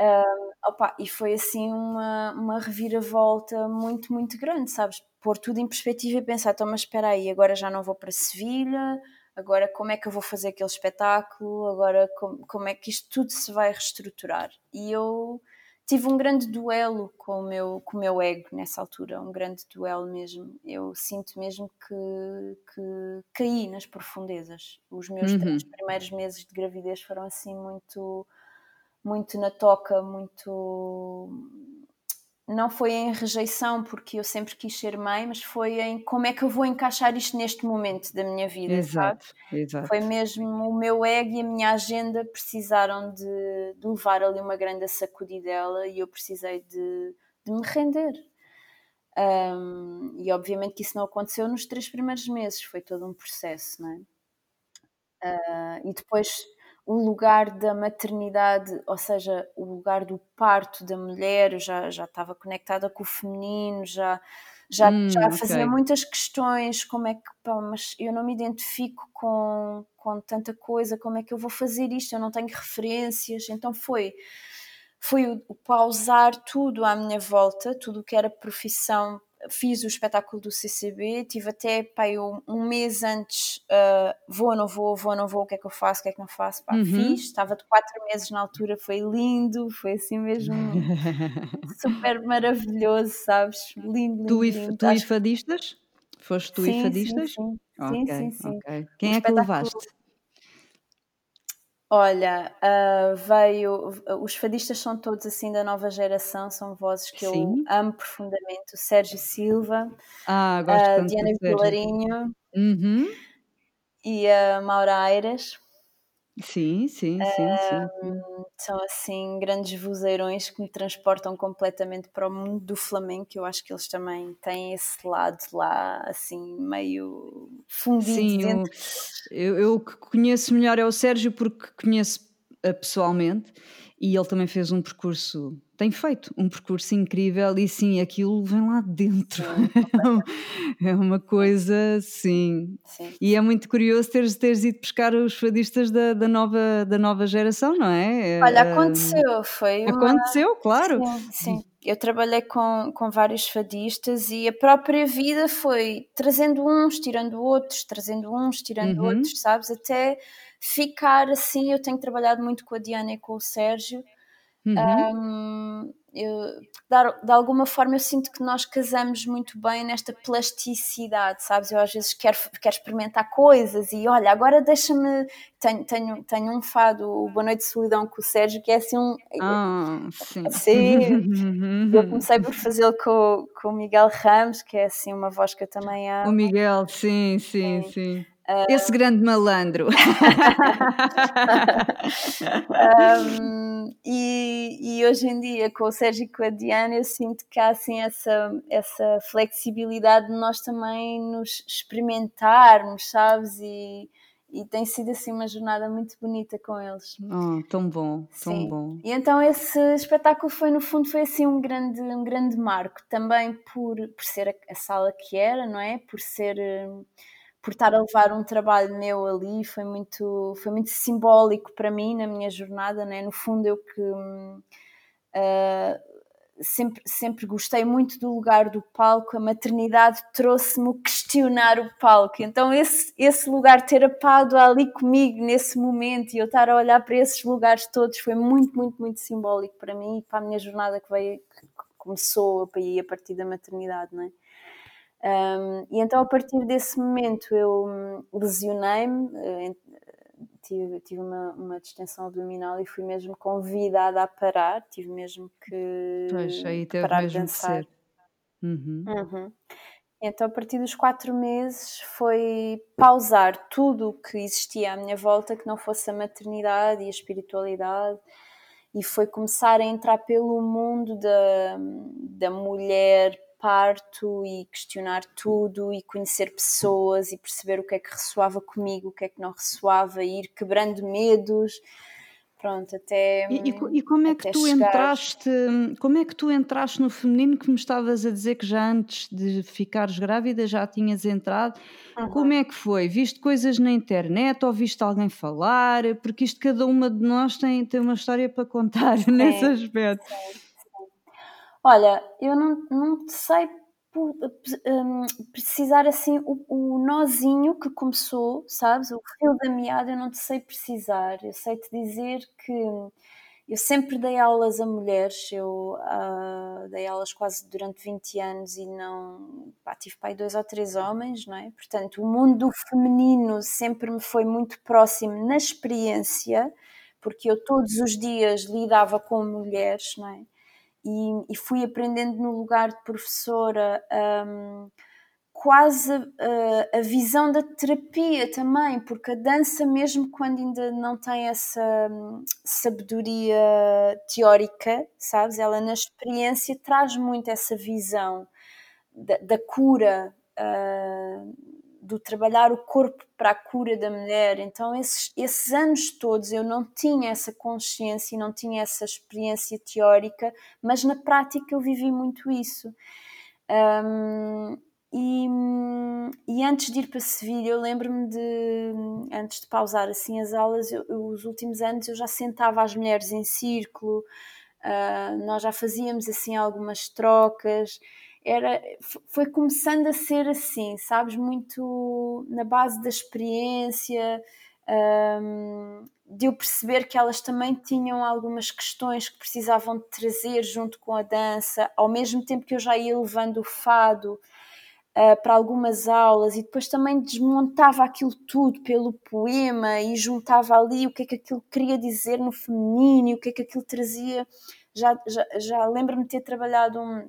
Um, opa, e foi assim uma, uma reviravolta muito, muito grande, sabes? Pôr tudo em perspectiva e pensar, então, mas espera aí, agora já não vou para Sevilha, agora como é que eu vou fazer aquele espetáculo, agora como, como é que isto tudo se vai reestruturar. E eu tive um grande duelo com o meu, com o meu ego nessa altura, um grande duelo mesmo. Eu sinto mesmo que, que caí nas profundezas. Os meus uhum. três primeiros meses de gravidez foram assim muito, muito na toca, muito não foi em rejeição, porque eu sempre quis ser mãe, mas foi em como é que eu vou encaixar isto neste momento da minha vida, exato, exato. Foi mesmo o meu ego e a minha agenda precisaram de, de levar ali uma grande sacudidela e eu precisei de, de me render. Um, e obviamente que isso não aconteceu nos três primeiros meses, foi todo um processo, não é? Uh, e depois o lugar da maternidade, ou seja, o lugar do parto da mulher, já, já estava conectada com o feminino, já, já, hum, já fazia okay. muitas questões, como é que, pá, mas eu não me identifico com, com tanta coisa, como é que eu vou fazer isto, eu não tenho referências, então foi foi o, o pausar tudo à minha volta, tudo o que era profissão fiz o espetáculo do CCB, tive até pá, eu, um mês antes, uh, vou ou não vou, vou ou não vou, o que é que eu faço, o que é que não faço, pá, uhum. fiz, estava de quatro meses na altura, foi lindo, foi assim mesmo super maravilhoso, sabes? Lindo, lindo. Tu, lindo. tu Acho... e fadistas? Foste tu sim, e fadistas? Sim, sim. Okay, sim, sim, sim. Okay. Quem um é que levaste? Olha, uh, veio. Os fadistas são todos assim da nova geração, são vozes que Sim. eu amo profundamente. O Sérgio Silva, ah, gosto a Diana Vilarinho uhum. e a Maura Aires. Sim, sim, sim, sim, São assim grandes vozeirões que me transportam completamente para o mundo do flamenco. Eu acho que eles também têm esse lado lá, assim, meio fundido Sim, dentro. Eu, eu, que conheço melhor é o Sérgio porque conheço pessoalmente e ele também fez um percurso tem feito um percurso incrível e sim, aquilo vem lá dentro. é uma coisa, sim. sim. E é muito curioso teres, teres ido buscar os fadistas da, da, nova, da nova geração, não é? Olha, aconteceu, foi. Uma... Aconteceu, claro. Sim, sim. Eu trabalhei com, com vários fadistas e a própria vida foi trazendo uns, tirando outros, trazendo uns, tirando uhum. outros, sabes? Até ficar assim. Eu tenho trabalhado muito com a Diana e com o Sérgio Uhum. Um, eu, de alguma forma eu sinto que nós casamos muito bem nesta plasticidade, sabes? Eu às vezes quero, quero experimentar coisas e olha, agora deixa-me. Tenho, tenho, tenho um fado, o Boa Noite de Solidão com o Sérgio, que é assim um. Ah, sim. sim eu comecei por fazê-lo com, com o Miguel Ramos, que é assim uma voz que eu também amo. O Miguel, sim, sim, sim. sim. Esse grande malandro. um, e, e, hoje em dia, com o Sérgio e com a Diana, eu sinto que há assim essa, essa flexibilidade de nós também nos experimentarmos, sabes? E, e tem sido assim uma jornada muito bonita com eles. Oh, tão bom, tão Sim. bom. E então esse espetáculo foi no fundo foi assim um grande um grande marco também por por ser a, a sala que era, não é? Por ser por estar a levar um trabalho meu ali foi muito, foi muito simbólico para mim na minha jornada, né? no fundo eu que uh, sempre, sempre gostei muito do lugar do palco, a maternidade trouxe-me questionar o palco, então esse, esse lugar ter a Pádua ali comigo nesse momento e eu estar a olhar para esses lugares todos foi muito, muito, muito simbólico para mim e para a minha jornada que veio, que começou a partir da maternidade, não é? Um, e então, a partir desse momento, eu hum, lesionei-me, eh, tive, tive uma, uma, distensão abdominal e fui mesmo convidada a parar, tive mesmo que pois, aí teve parar mesmo de dançar. De uhum. Uhum. Então, a partir dos quatro meses, foi pausar tudo o que existia à minha volta que não fosse a maternidade e a espiritualidade, e foi começar a entrar pelo mundo da, da mulher parto e questionar tudo e conhecer pessoas e perceber o que é que ressoava comigo, o que é que não ressoava, e ir quebrando medos. Pronto, até. E, e, como é que tu chegar... entraste? Como é que tu entraste no feminino que me estavas a dizer que já antes de ficares grávida já tinhas entrado? Uhum. Como é que foi? Viste coisas na internet ou viste alguém falar? Porque isto cada uma de nós tem, tem uma história para contar sim, nesse aspecto. Sim. Olha, eu não, não sei um, precisar assim o, o, nozinho que começou, sabes? O fio da meada eu não te sei precisar. Eu sei te dizer que eu sempre dei aulas a mulheres, eu uh, dei aulas quase durante 20 anos e não pá, tive pai dois ou três homens, não é? Portanto, o mundo feminino sempre me foi muito próximo na experiência, porque eu todos os dias lidava com mulheres, não é? E, e fui aprendendo no lugar de professora um, quase a, a, visão da terapia também, porque a dança, mesmo quando ainda não tem essa um, sabedoria teórica, sabes, ela na experiência traz muito essa visão da, da cura. Uh, do trabalhar o corpo para a cura da mulher. Então, esses, esses anos todos eu não tinha essa consciência e não tinha essa experiência teórica, mas na prática eu vivi muito isso. Um, e, e, antes de ir para Sevilha, eu lembro-me de, antes de pausar assim as aulas, eu, eu, os últimos anos eu já sentava as mulheres em círculo, uh, nós já fazíamos assim algumas trocas era, foi começando a ser assim, sabes? Muito na base da experiência, um, de eu perceber que elas também tinham algumas questões que precisavam de trazer junto com a dança, ao mesmo tempo que eu já ia levando o fado. Uh, para algumas aulas e depois também desmontava aquilo tudo pelo poema e juntava ali o que é que aquilo queria dizer no feminino, o que é que aquilo trazia. Já, já, já lembro-me de ter trabalhado um,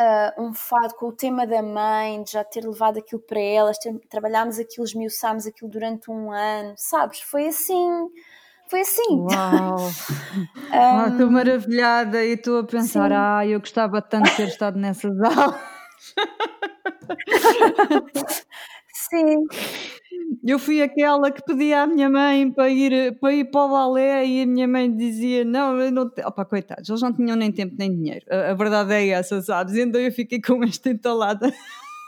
uh, um fado com o tema da mãe, de já ter levado aquilo para elas, ter, trabalhámos aquilo, esmiuçámos aquilo durante um ano, sabes? Foi assim. Foi assim. Uau! um, estou maravilhada e estou a pensar, sim. ah, eu gostava tanto de ter estado nessas aulas. sim. Eu fui aquela que pedia à minha mãe para ir para, ir para o balé e a minha mãe dizia: Não, eu não tenho. Opa, coitados, eles não tinham nem tempo nem dinheiro. A, a verdade é essa, sabes? Então eu fiquei com esta entalada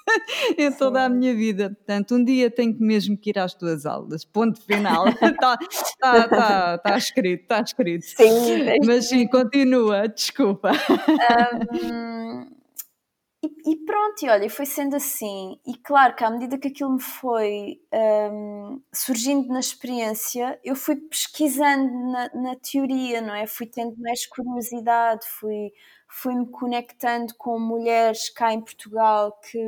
em toda a minha vida. Portanto, um dia tenho mesmo que ir às tuas aulas. Ponto final. Está tá, tá, tá escrito, está escrito. Sim. Mas sim, continua, desculpa. Um, e, e, pronto, e olha, foi sendo assim. E claro que à medida que aquilo me foi um, surgindo na experiência, eu fui pesquisando na, na, teoria, não é? Fui tendo mais curiosidade, fui, fui me conectando com mulheres cá em Portugal que,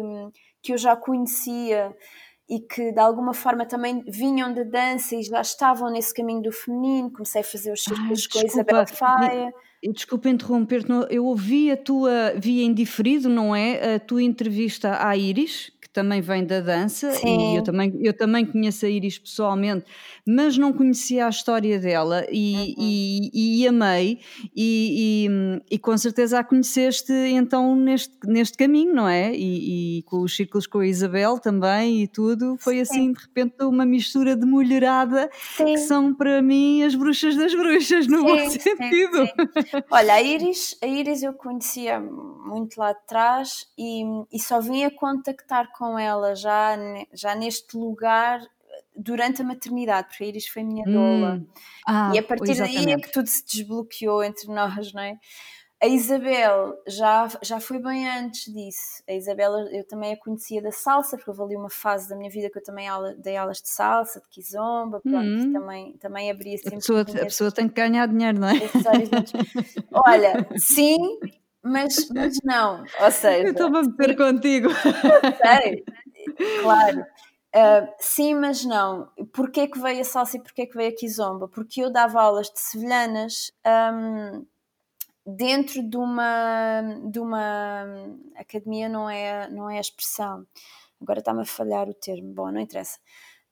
que eu já conhecia e que de alguma forma também vinham da dança e já estavam nesse caminho do feminino. Comecei a fazer os círculos com a Isabel Faia. Desculpa interromper-te, eu ouvi a tua, via indiferido, não é? A tua entrevista à Iris, também vem da dança Sim. e eu também, eu também conheço a Iris pessoalmente, mas não conhecia a história dela e, uhum. e, e amei e, e, com certeza a conheceste então neste, neste caminho, não é? E, com os círculos com a Isabel também e tudo, foi Sim. assim de repente uma mistura de mulherada Sim. que são para mim as bruxas das bruxas, no bom sentido. Olha, a Iris, a Iris eu conhecia muito lá atrás e, e só vim a contactar com ela já, já neste lugar durante a maternidade, porque a Iris foi minha doula. Hum. Ah, e a partir exatamente. daí é que tudo se desbloqueou entre nós, não é? A Isabel já, já foi bem antes disso. A Isabel eu também a conhecia da salsa, porque houve ali uma fase da minha vida que eu também aula, dei aulas de salsa, de kizomba, pronto, hum. também, também abria sempre. A pessoa, a pessoa tem que ganhar dinheiro, não é? Olha, sim, mas, mas não, ou seja... Eu estou a meter contigo. Sei, claro. Uh, sim, mas não. Porquê que veio a salsa e porquê que veio a kizomba? Porque eu dava aulas de sevilhanas um, dentro de uma, de uma academia, não é, não é a expressão. Agora está-me a falhar o termo. Bom, não interessa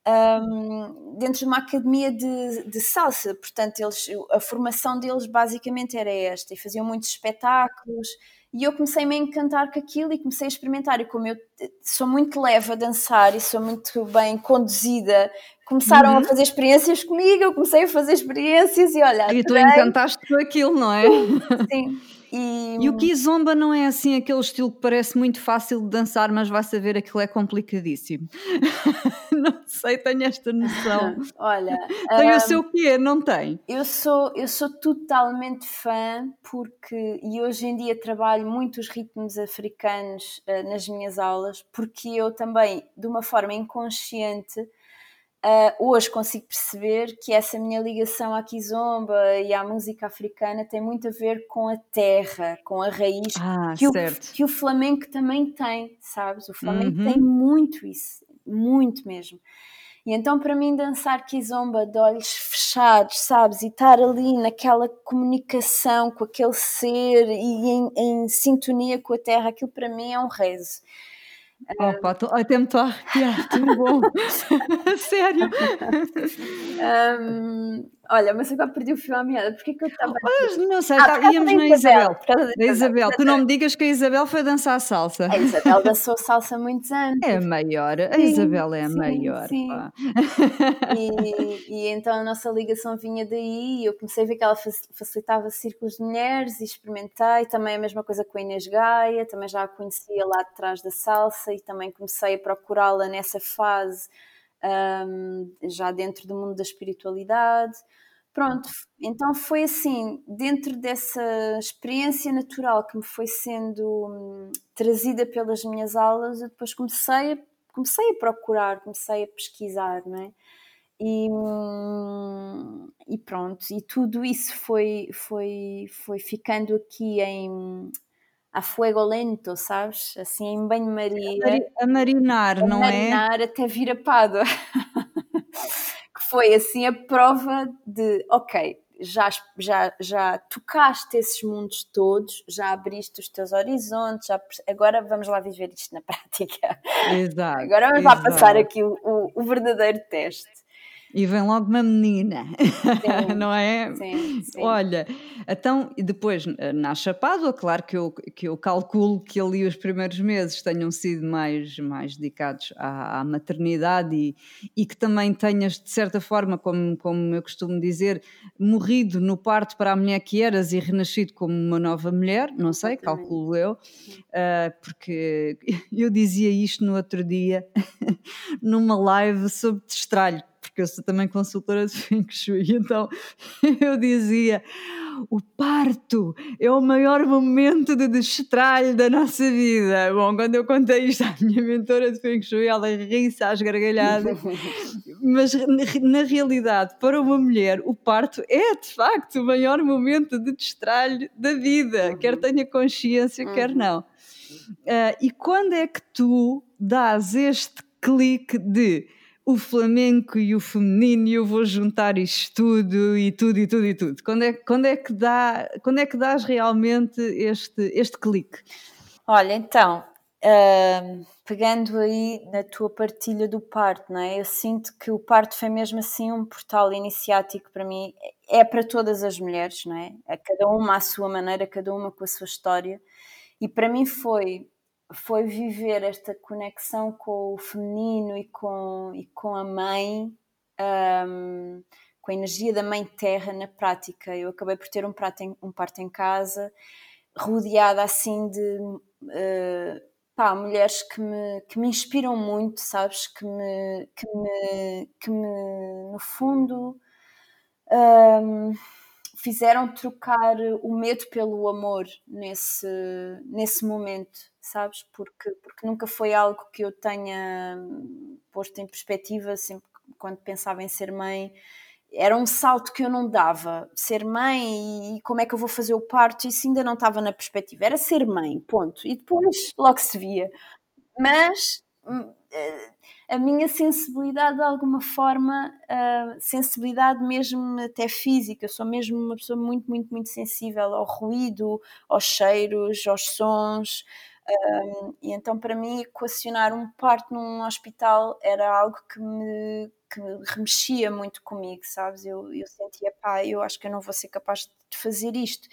um, dentro de uma academia de, de, salsa. Portanto, eles, a formação deles basicamente era esta, e faziam muitos espetáculos. E eu comecei-me a encantar com aquilo e comecei a experimentar. E como eu sou muito leve a dançar e sou muito bem conduzida, começaram uhum. a fazer experiências comigo. Eu comecei a fazer experiências e olha. E tu encantaste com aquilo, não é? Sim. E... e o Kizomba não é assim aquele estilo que parece muito fácil de dançar, mas vai saber aquilo é complicadíssimo. não sei, tenho esta noção. Olha, tem um, o seu quê? Não tem? Eu sou, eu sou totalmente fã porque e hoje em dia trabalho muito os ritmos africanos uh, nas minhas aulas porque eu também, de uma forma inconsciente, Uh, hoje consigo perceber que essa minha ligação à kizomba e à música africana tem muito a ver com a terra, com a raiz ah, que, o, que, o, flamenco também tem, sabes? O flamenco uhum. tem muito isso, muito mesmo. E então, para mim, dançar kizomba de olhos fechados, sabes? E estar ali naquela comunicação com aquele ser e em, em sintonia com a terra, aquilo para mim é um rezo. Opa, tô, até me estou a arrepiar, tão bom. Sério. Um, olha, mas agora perdi o fio à meada. Porquê que eu estava. Não sei, ah, tá, íamos na Isabel. Isabel. Da Isabel. Tu não me digas que a Isabel foi dançar salsa. A Isabel dançou salsa há muitos anos. É a maior. A sim, Isabel é a sim, maior. Sim. E, e, então a nossa ligação vinha daí. Eu comecei a ver que ela facilitava círculos de mulheres e experimentei. Também a mesma coisa com a Inês Gaia. Também já a conhecia lá de trás da salsa e também comecei a procurá-la nessa fase um, já dentro do mundo da espiritualidade. Pronto, então foi assim, dentro dessa experiência natural que me foi sendo hum, trazida pelas minhas aulas, eu depois comecei a, comecei a procurar, comecei a pesquisar, não é? E, hum, e pronto, e tudo isso foi, foi, foi ficando aqui em a fuego lento, sabes? Assim, em banho-maria. A marinar, não marinar é? marinar até vir a Pádua. que foi assim a prova de, ok, já, já, já tocaste esses mundos todos, já abriste os teus horizontes, já, agora vamos lá viver isto na prática. Exato. Agora vamos lá passar aqui o, o verdadeiro teste. E vem logo uma menina, sim, não é? Sim, sim. Olha, então, e depois na Chapada, claro que eu, que eu calculo que ali os primeiros meses tenham sido mais, mais dedicados à, à maternidade e, e, que também tenhas, de certa forma, como, como eu costumo dizer, morrido no parto para a mulher que eras e renascido como uma nova mulher, não sei, calculo eu, uh, porque eu dizia isto no outro dia, numa live sobre destralho porque eu sou também consultora de Feng Shui, então eu dizia o parto é o maior momento de destralho da nossa vida. Bom, quando eu contei isto à minha mentora de Feng Shui, ela ri-se às gargalhadas, mas na realidade, para uma mulher, o parto é de facto o maior momento de destralho da vida, uhum. quer tenha consciência, uhum. quer não. Uh, e quando é que tu dás este clique de o flamenco e o feminino eu vou juntar isto tudo e tudo e tudo e tudo. Quando é, quando é, que, dá, quando é que dás realmente este, este clique? Olha, então, pegando aí na tua partilha do parto, não é? Eu sinto que o parto foi mesmo assim um portal iniciático para mim. É para todas as mulheres, não é? A cada uma à sua maneira, cada uma com a sua história. E para mim foi foi viver esta conexão com o feminino e com, e com a mãe, um, com a energia da mãe terra na prática. Eu acabei por ter um, prato em, um parto em casa, rodeada assim de uh, pá, mulheres que me, que me inspiram muito, sabes? Que me, que me, que me no fundo. Um, fizeram trocar o medo pelo amor nesse, nesse momento, sabes? Porque, porque nunca foi algo que eu tenha posto em perspectiva, sempre quando pensava em ser mãe. Era um salto que eu não dava. Ser mãe e como é que eu vou fazer o parto, isso ainda não estava na perspectiva. Era ser mãe, ponto. E depois logo se via. Mas hum, eh, a minha sensibilidade de alguma forma, uh, sensibilidade mesmo até física, eu sou mesmo uma pessoa muito, muito, muito sensível ao ruído, aos cheiros, aos sons. Um, e então, para mim, equacionar um parto num hospital era algo que me, que remexia muito comigo, sabes? Eu, eu sentia, pá, eu acho que eu não vou ser capaz de fazer isto.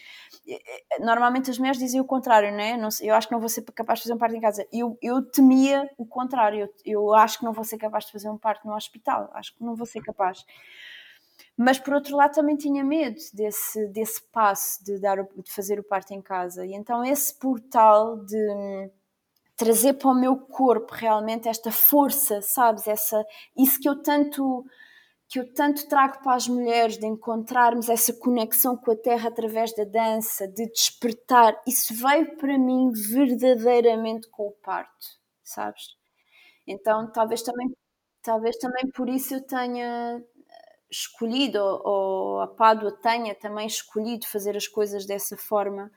Normalmente as mulheres dizem o contrário, né? Não eu acho que não vou ser capaz de fazer um parto em casa. Eu, eu temia o contrário. Eu, eu acho que não vou ser capaz de fazer um parto no hospital. Acho que não vou ser capaz. Mas por outro lado também tinha medo desse, desse passo de, dar, de fazer o parto em casa. E então esse portal de trazer para o meu corpo realmente esta força, sabes? Essa, isso que eu tanto que eu tanto trago para as mulheres de encontrarmos essa conexão com a terra através da dança, de despertar, isso veio para mim verdadeiramente com o parto, sabes? Então, talvez também talvez também por isso eu tenha escolhido ou a Pádua tenha também escolhido fazer as coisas dessa forma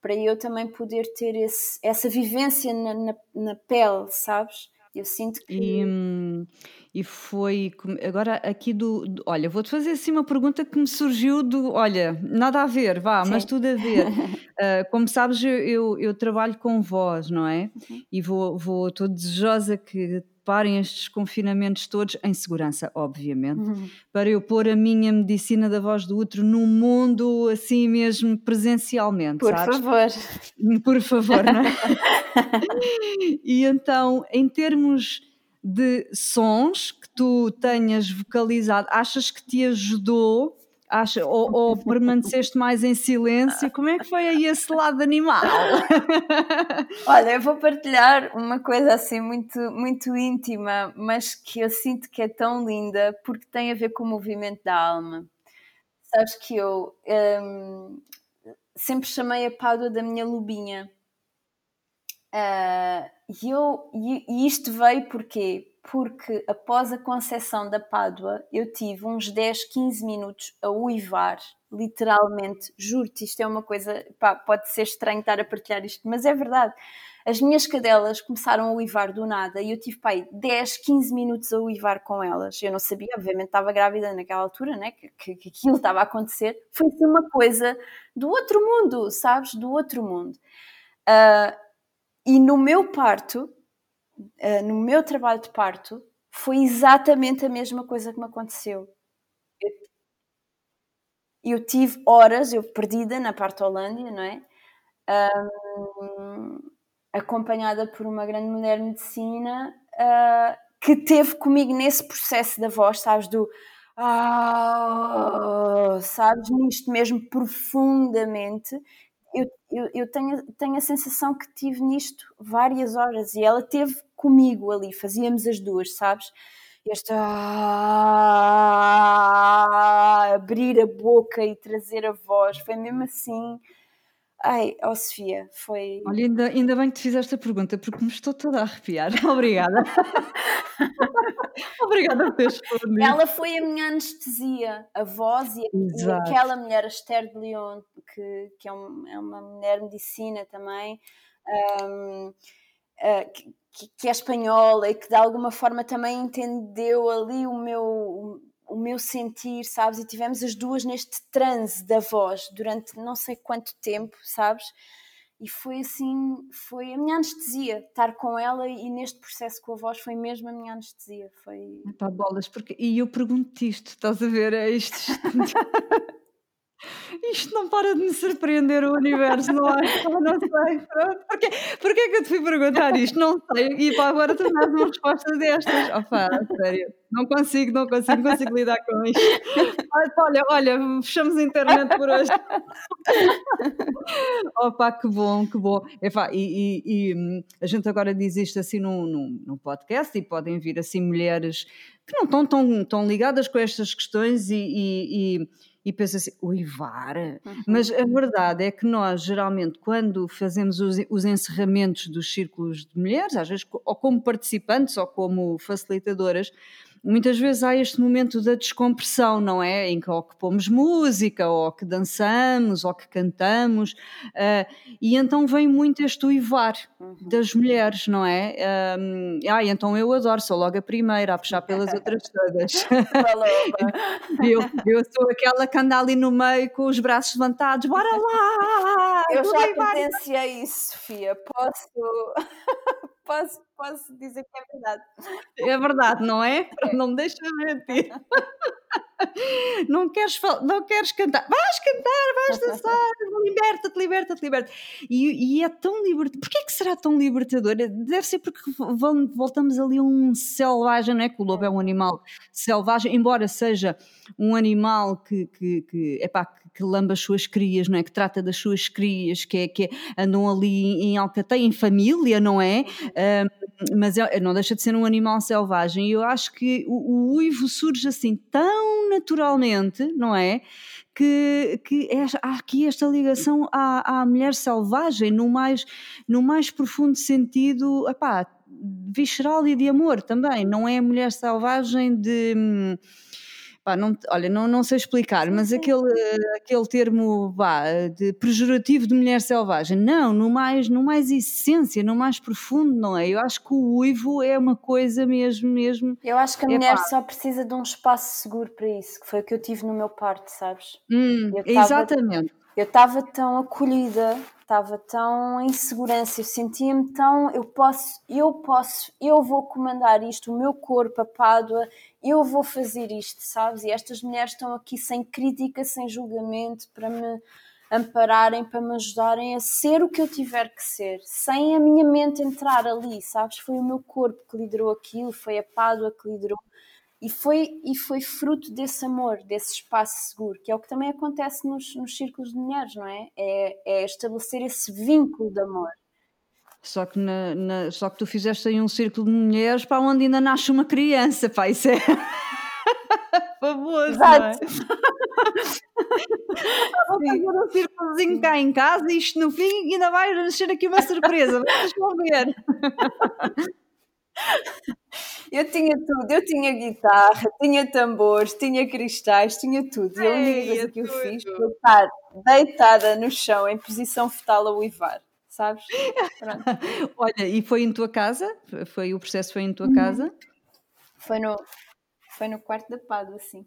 para eu também poder ter esse, essa vivência na, na, na, pele, sabes? Eu sinto que. E, hum, e foi. Agora, aqui do. do olha, vou-te fazer assim uma pergunta que me surgiu do. Olha, nada a ver, vá, Sim. mas tudo a ver. uh, como sabes, eu, eu, eu, trabalho com voz, não é? Uhum. E vou, vou, estou desejosa que parem estes confinamentos todos em segurança, obviamente, uhum. para eu pôr a minha medicina da voz do outro no mundo assim mesmo presencialmente. Por sabes? favor. Por favor, não é? e então, em termos de sons que tu tenhas vocalizado, achas que te ajudou Acha, ou, ou, permaneceste mais em silêncio? Como é que foi aí esse lado animal? Olha, eu vou partilhar uma coisa assim muito, muito íntima, mas que eu sinto que é tão linda porque tem a ver com o movimento da alma. Sabes que eu hum, sempre chamei a Pádua da minha lubinha. Uh, e, eu, e, e isto veio porque porque após a concepção da Pádua eu tive uns 10, 15 minutos a uivar, literalmente, juro-te, isto é uma coisa, pá, pode ser estranho estar a partilhar isto, mas é verdade. As minhas cadelas começaram a uivar do nada e eu tive, pá, 10, 15 minutos a uivar com elas. Eu não sabia, obviamente estava grávida naquela altura, né, que, que, que aquilo estava a acontecer. Foi assim uma coisa do outro mundo, sabes? Do outro mundo. Uh, e no meu parto, uh, no meu trabalho de parto, foi exatamente a mesma coisa que me aconteceu. Eu, tive horas, eu perdida na Holândia, não é? Um, acompanhada por uma grande mulher de medicina uh, que teve comigo nesse processo da voz, sabes, do ah, sabes, nisto mesmo profundamente eu, eu, tenho, tenho a sensação que tive nisto várias horas e ela teve comigo ali, fazíamos as duas, sabes? este ah, abrir a boca e trazer a voz, foi mesmo assim. Ai, oh Sofia, foi. Olha, ainda, ainda bem que te fizeste a pergunta, porque me estou toda a arrepiar. Obrigada. Obrigada por teres respondido. Ela foi a minha anestesia, a voz e, e aquela mulher, a Esther de Leon, que, que é, um, é uma mulher medicina também, um, uh, ah, que, que, é espanhola e que de alguma forma também entendeu ali o meu, o meu sentir, sabes? E tivemos as duas neste transe da voz durante não sei quanto tempo, sabes? E foi assim, foi a minha anestesia, estar com ela e neste processo com a voz foi mesmo a minha anestesia. Foi... Epá, bolas, porque... e eu pergunto-te isto, estás a ver? É isto. Isto não para de me surpreender o universo, não é? Não sei. Porquê, porquê é que eu te fui perguntar isto? Não sei. E para agora tu dás uma resposta destas. Opa, sério. Não consigo, não consigo, não consigo lidar com isto. Olha, olha, fechamos a internet por hoje. Opa, que bom, que bom. Epá, e, e, e, a gente agora diz isto assim num, num, num podcast e podem vir assim mulheres que não estão tão, tão ligadas com estas questões e, e e pensa assim, uivar. Uhum. Mas a verdade é que nós, geralmente, quando fazemos os, os, encerramentos dos círculos de mulheres, às vezes ou como participantes ou como facilitadoras, muitas vezes há este momento da descompressão, não é? Em que ou que pomos música, ou que dançamos, ou que cantamos, uh, e então vem muito este uivar uhum. das mulheres, não é? Um, ah, então eu adoro, sou logo a primeira a puxar pelas outras todas. eu, eu sou aquela que anda ali no meio com os braços levantados, bora lá! Eu já potenciei isso, Sofia, posso posso, posso dizer que é verdade. É verdade, não é? é. Não me deixa mentir. Não queres, não queres cantar? Vais cantar, vais dançar, liberta-te, liberta-te, liberta-te. E, e, é tão libertador. Porquê é que será tão libertador? Deve ser porque voltamos ali a um selvagem, não é? Que o lobo é um animal selvagem, embora seja um animal que, que, que, que, lamba as suas crias, não é? Que trata das suas crias, que, é, que andam ali em alcateia, em família, não é? Um, mas é, não deixa de ser um animal selvagem. E eu acho que o, o uivo surge assim tão naturalmente, não é? Que, que é, há aqui esta ligação à, à mulher selvagem no mais, no mais profundo sentido, epá, visceral e de amor também. Não é a mulher selvagem de hum, Pá, não, olha, não, não sei explicar, mas aquele, aquele termo pá, de pejorativo de mulher selvagem, não, no mais, no mais essência, no mais profundo, não é? Eu acho que o uivo é uma coisa mesmo, mesmo. Eu acho que a mulher só precisa de um espaço seguro para isso, que foi o que eu tive no meu parto, sabes? Hum, eu tava, exatamente. Eu estava tão acolhida estava tão em segurança, eu sentia-me tão, eu posso, eu posso, eu vou comandar isto, o meu corpo, a Pádua, eu vou fazer isto, sabes? E estas mulheres estão aqui sem crítica, sem julgamento, para me ampararem, para me ajudarem a ser o que eu tiver que ser, sem a minha mente entrar ali, sabes? Foi o meu corpo que liderou aquilo, foi a Pádua que liderou e foi, e foi fruto desse amor, desse espaço seguro, que é o que também acontece nos, nos círculos de mulheres, não é? é? É estabelecer esse vínculo de amor. Só que, na, na, só que tu fizeste aí um círculo de mulheres para onde ainda nasce uma criança, pá, isso é famoso, Exato. Vou fazer um círculozinho cá em casa e isto no fim ainda vai nascer aqui uma surpresa, vamos ver. Eu tinha tudo, eu tinha guitarra, tinha tambores, tinha cristais, tinha tudo. E a única coisa que eu fiz foi estar deitada no chão em posição fetal a uivar, sabes? Olha, e foi em tua casa? Foi, o processo foi em tua uhum. casa? Foi no, foi no quarto da Pado, assim.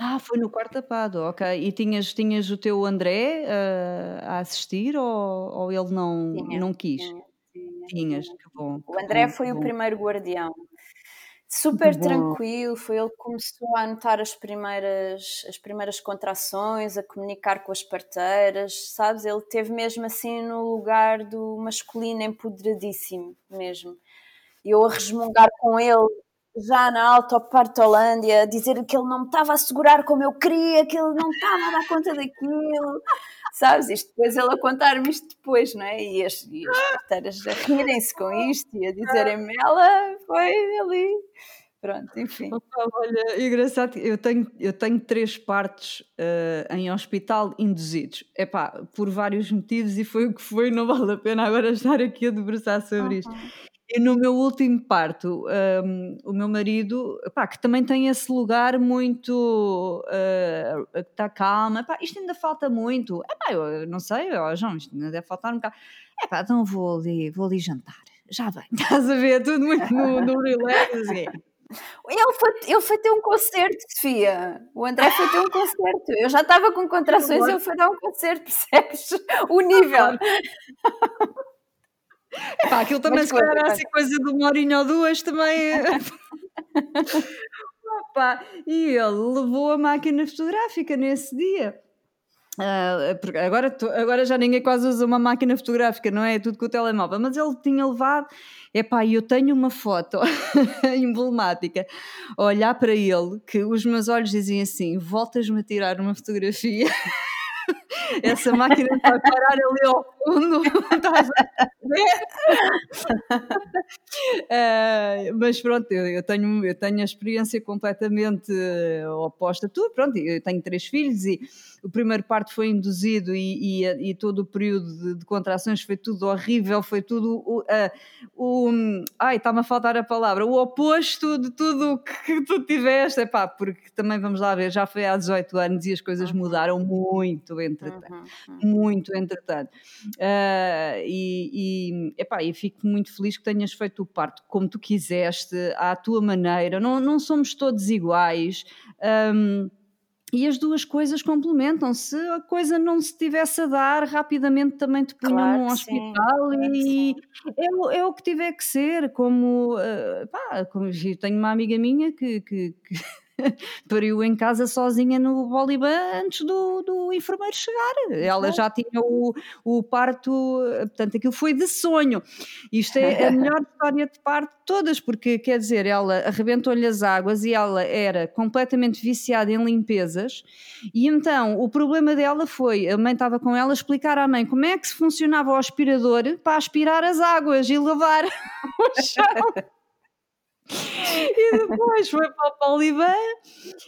Ah, foi no quarto da Pado, ok. E tinhas, tinhas o teu André uh, a assistir ou, ou ele não, tinha, não quis? Tinha, tinha, Tinhas, que bom. O André bom, foi o bom. primeiro guardião super tranquilo, foi ele que começou a anotar as primeiras, as primeiras contrações, a comunicar com as parteiras, sabes? Ele teve mesmo assim no lugar do masculino empoderadíssimo mesmo. E eu a resmungar com ele já na Autopartolândia, dizer que ele não me estava a segurar como eu queria, que ele não estava a dar conta daquilo, sabes? Isto depois ele a contar-me isto depois, não é? E as, e as parteiras a rirem-se com isto e a dizerem-me, ela foi ali Pronto, enfim. Olha, engraçado, eu tenho, eu tenho três partos eh, em hospital induzidos. Epá, por vários motivos e foi o que foi, não vale a pena agora estar aqui a debruçar sobre isto. E no meu último parto, hum, o meu marido, pá, que também tem esse lugar muito uh, está calma, pá, isto ainda falta muito. Epá, eu não sei, ó, João, isto ainda deve faltar um bocado. Epá, então vou ali, vou ali jantar. Já vem, estás a ver, tudo muito no, no relax. Assim. Ele foi, ele foi ter um concerto, Sofia. O André foi ter um concerto. Eu já estava com contrações e ele foi dar um concerto, percebes? O nível. Pá, aquilo também Mas se calhar era assim coisa de uma horinha ou duas também. Opa, e ele levou a máquina fotográfica nesse dia. Uh, agora, agora já ninguém quase usa uma máquina fotográfica, não é? é? Tudo com o telemóvel, mas ele tinha levado. Epá, eu tenho uma foto emblemática a olhar para ele que os meus olhos diziam assim: voltas-me a tirar uma fotografia. essa máquina vai parar ali ao fundo. uh, mas pronto, eu, eu, tenho, eu tenho a experiência completamente uh, oposta a tu. Pronto, eu tenho três filhos e o primeiro parto foi induzido e, e, e todo o período de, de, contrações foi tudo horrível, foi tudo o, uh, o ai, está-me a faltar a palavra, o oposto de tudo que, que tu tiveste, epá, porque também vamos lá ver, já foi há 18 anos e as coisas uhum. mudaram muito entretanto, uhum, uhum. muito entretanto. Uh, e, e, epá, e fico muito feliz que tenhas feito o parto como tu quiseste, à tua maneira, não, não somos todos iguais. Um, e as duas coisas complementam-se. A coisa não se tivesse a dar, rapidamente também te punham claro num hospital sim, e é, é, o que tiver que ser. Como, uh, pá, como tenho uma amiga minha que, que, que pariu em casa sozinha no Bolívar antes do, do enfermeiro chegar. Ela já tinha o, o parto, portanto, aquilo foi de sonho. Isto é a melhor história de parto de todas, porque quer dizer, ela arrebentou-lhe as águas e ela era completamente viciada em limpezas, e então o problema dela foi: a mãe estava com ela a explicar à mãe como é que se funcionava o aspirador para aspirar as águas e lavar o chão. E depois foi para o Poliban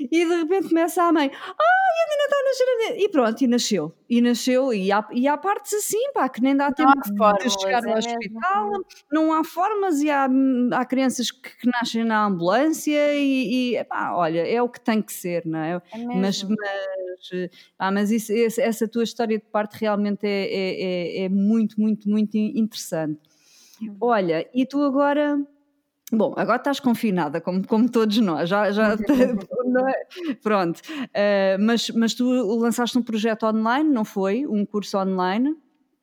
e de repente começa a mãe: Ai, a menina está a nascer. E pronto, e nasceu. E nasceu. E há, e há partes assim, pá, que nem dá tempo de chegar ao é hospital, não há formas. E há, há crianças que, que nascem na ambulância. E, e pá, olha, é o que tem que ser, não é? é mas, mas, ah, mas isso, essa tua história de parte realmente é, é, é, é muito, muito, muito interessante. Uhum. Olha, e tu agora Bom, agora estás confinada, como, como todos nós, já, já é? pronto. Uh, mas, mas tu lançaste um projeto online, não foi? Um curso online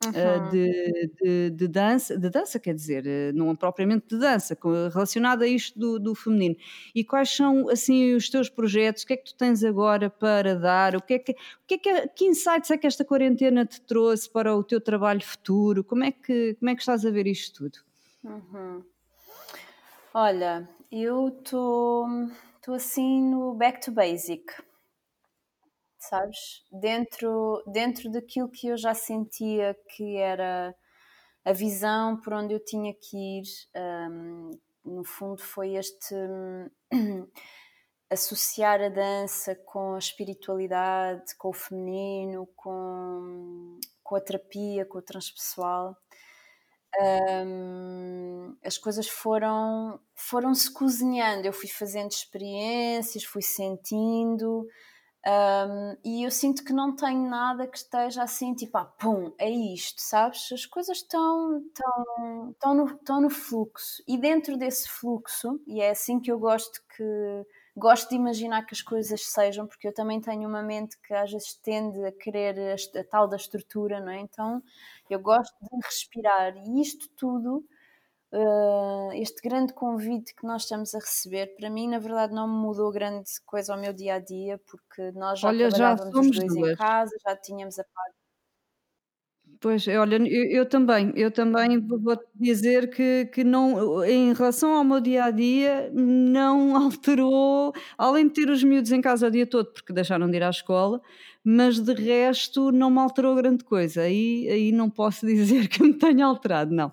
uhum. uh, de, de, de, dança, de dança, quer dizer, uh, não propriamente de dança, relacionado a isto do, do, feminino. E quais são assim os teus projetos? O que é que tu tens agora para dar? O que é que, o que, é que, que insights é que esta quarentena te trouxe para o teu trabalho futuro? Como é que, como é que estás a ver isto tudo? Uhum. Olha, eu estou assim no back to basic, sabes? Dentro, dentro daquilo que eu já sentia que era a visão por onde eu tinha que ir, um, no fundo foi este associar a dança com a espiritualidade, com o feminino, com, com a terapia, com o transpessoal um, as coisas foram foram se cozinhando. Eu fui fazendo experiências, fui sentindo. Um, e eu sinto que não tenho nada que esteja assim, tipo, ah, pum, é isto, sabes? As coisas estão, estão, estão, no, estão no fluxo, e dentro desse fluxo, e é assim que eu gosto que gosto de imaginar que as coisas sejam, porque eu também tenho uma mente que às vezes tende a querer a, a tal da estrutura, não é? Então eu gosto de respirar e isto tudo, uh, este grande convite que nós estamos a receber, para mim, na verdade, não me mudou grande coisa ao meu dia a dia, porque nós já Olha, já somos os dois duas. em casa, já tínhamos a parte Pois, olha, eu, eu também, eu também vou-te dizer que, que não, em relação ao meu dia a dia, não alterou, além de ter os miúdos em casa o dia todo, porque deixaram de ir à escola, mas de resto não me alterou grande coisa. Aí, aí não posso dizer que me tenha alterado, não.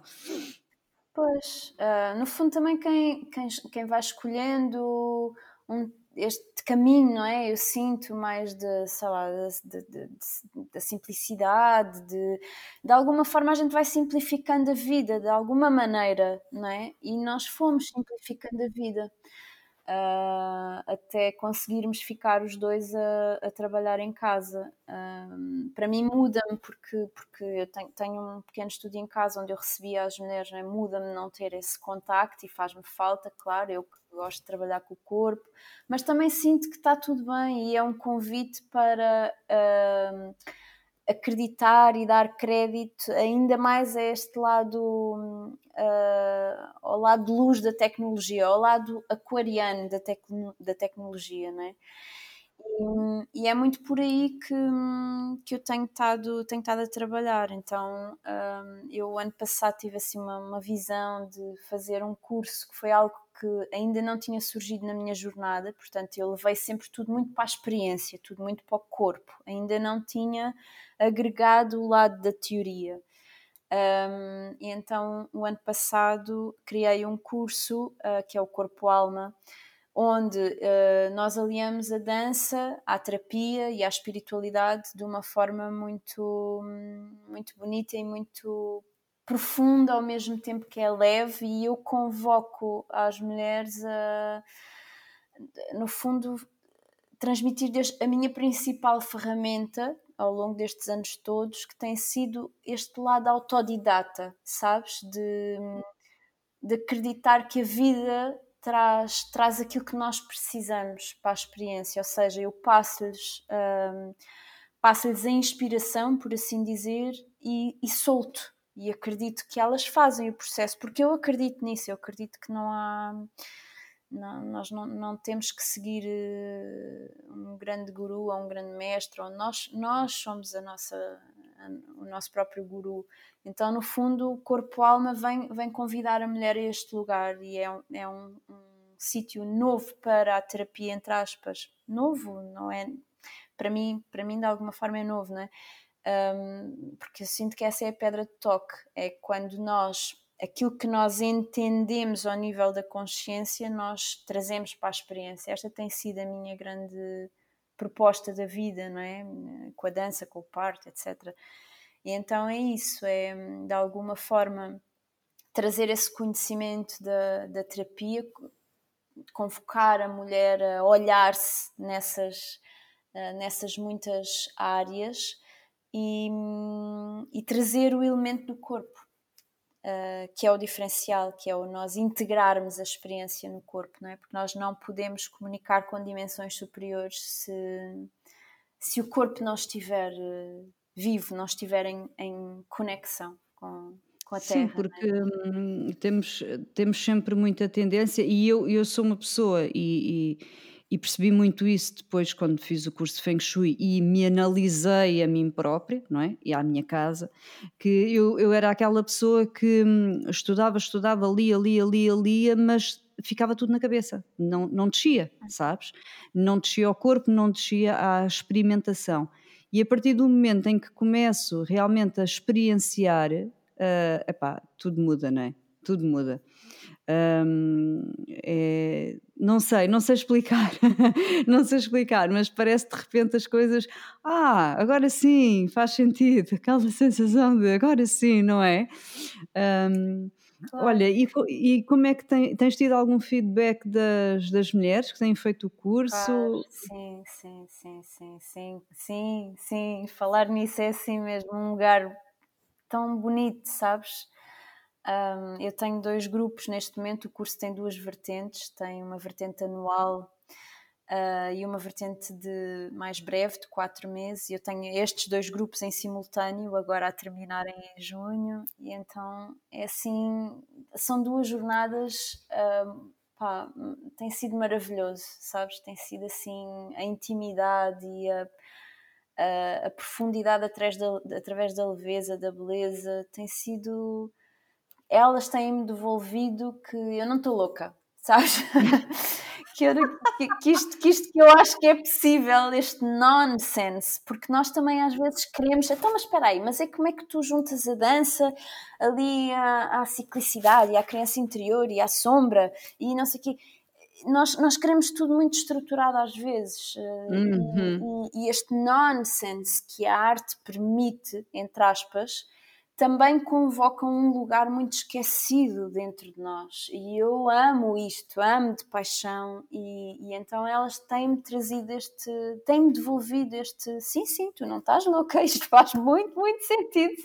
Pois, uh, no fundo também quem, quem, quem vai escolhendo um, este caminho, não é? Eu sinto mais de, sei lá, da simplicidade, de, de alguma forma a gente vai simplificando a vida, de alguma maneira, não é? E nós fomos simplificando a vida uh, até conseguirmos ficar os dois a, a trabalhar em casa. Uh, para mim muda-me porque, porque eu tenho, tenho, um pequeno estúdio em casa onde eu recebia as mulheres, é? muda-me não ter esse contacto e faz-me falta, claro, eu gosto de trabalhar com o corpo, mas também sinto que está tudo bem e é um convite para uh, acreditar e dar crédito ainda mais a este lado, uh, ao lado luz da tecnologia, ao lado aquariano da, tec da tecnologia, não é? E, é muito por aí que, que eu tenho estado, tenho a trabalhar. Então, um, eu ano passado tive assim uma, uma visão de fazer um curso que foi algo que ainda não tinha surgido na minha jornada, portanto, eu levei sempre tudo muito para a experiência, tudo muito para o corpo, ainda não tinha agregado o lado da teoria. Um, e então, o ano passado, criei um curso uh, que é o Corpo Alma, onde uh, nós aliamos a dança à terapia e à espiritualidade de uma forma muito, muito bonita e muito profunda ao mesmo tempo que é leve e eu convoco as mulheres a, no fundo, transmitir a minha principal ferramenta ao longo destes anos todos, que tem sido este lado autodidata, sabes? De, de acreditar que a vida traz, traz aquilo que nós precisamos para a experiência, ou seja, eu passo-lhes um, passo-lhes a inspiração, por assim dizer, e, e solto e acredito que elas fazem o processo, porque eu acredito nisso, eu acredito que não há. Não, nós não, não temos que seguir uh, um grande guru ou um grande mestre, ou nós, nós somos a nossa, o nosso próprio guru. Então, no fundo, o corpo-alma vem, vem convidar a mulher a este lugar e é, é um, um sítio novo para a terapia, entre aspas. Novo, não é? Para mim, para mim, de alguma forma, é novo, não é? um, porque eu sinto que essa é a pedra de toque, é quando nós, aquilo que nós entendemos ao nível da consciência, nós trazemos para a experiência. Esta tem sido a minha grande proposta da vida, não é? Com a dança, com o parto, etc. E então é isso, é de alguma forma trazer esse conhecimento da, da terapia, convocar a mulher a olhar-se nessas, eh, nessas muitas áreas e, e trazer o elemento do corpo, uh, que é o diferencial, que é o nós integrarmos a experiência no corpo, não é? Porque nós não podemos comunicar com dimensões superiores se, se o corpo não estiver uh, vivo, não estiver em, em conexão com, Terra. Sim, porque é? temos, temos sempre muita tendência, e eu, eu sou uma pessoa e, e percebi muito isso depois quando fiz o curso de Feng Shui e me analisei a mim própria, não é? E à minha casa, que eu, eu era aquela pessoa que hum, estudava, estudava, lia, lia, lia, lia, mas ficava tudo na cabeça, não, não descia, sabes? Não descia ao corpo, não descia à experimentação. E a partir do momento em que começo realmente a experienciar, uh, epá, tudo muda, não é? Tudo muda. Um, é, não sei, não sei explicar, não sei explicar, mas parece de repente as coisas, ah, agora sim, faz sentido, aquela sensação de agora sim, não é? Um, claro. Olha, e, e, como é que tem, tens tido algum feedback das, das mulheres que têm feito o curso? Claro, sim, sim, sim, sim, sim, sim, sim, falar nisso é assim mesmo, um lugar tão bonito, sabes? Um, eu tenho dois grupos neste momento. O curso tem duas vertentes: tem uma vertente anual uh, e uma vertente de mais breve, de quatro meses. Eu tenho estes dois grupos em simultâneo, agora a terminarem em junho, e então é assim: são duas jornadas. Pá, tem sido maravilhoso, sabes? Tem sido assim a intimidade e a, a, a profundidade da, através da leveza, da beleza, tem sido elas têm-me devolvido que eu não estou louca, sabes? que, que, que, isto, que isto que eu acho que é possível, este nonsense, porque nós também às vezes queremos, então, mas espera aí, mas é como é que tu juntas a dança ali à, à ciclicidade e à criança interior e à sombra e não sei o quê nós, nós queremos tudo muito estruturado às vezes eh, uhum. e, e, este nonsense que a arte permite, entre aspas, também convoca um lugar muito esquecido dentro de nós e eu amo isto, amo de paixão e, e então elas têm-me trazido este, têm-me devolvido este, sim, sim, tu não estás louca, isto faz muito, muito sentido.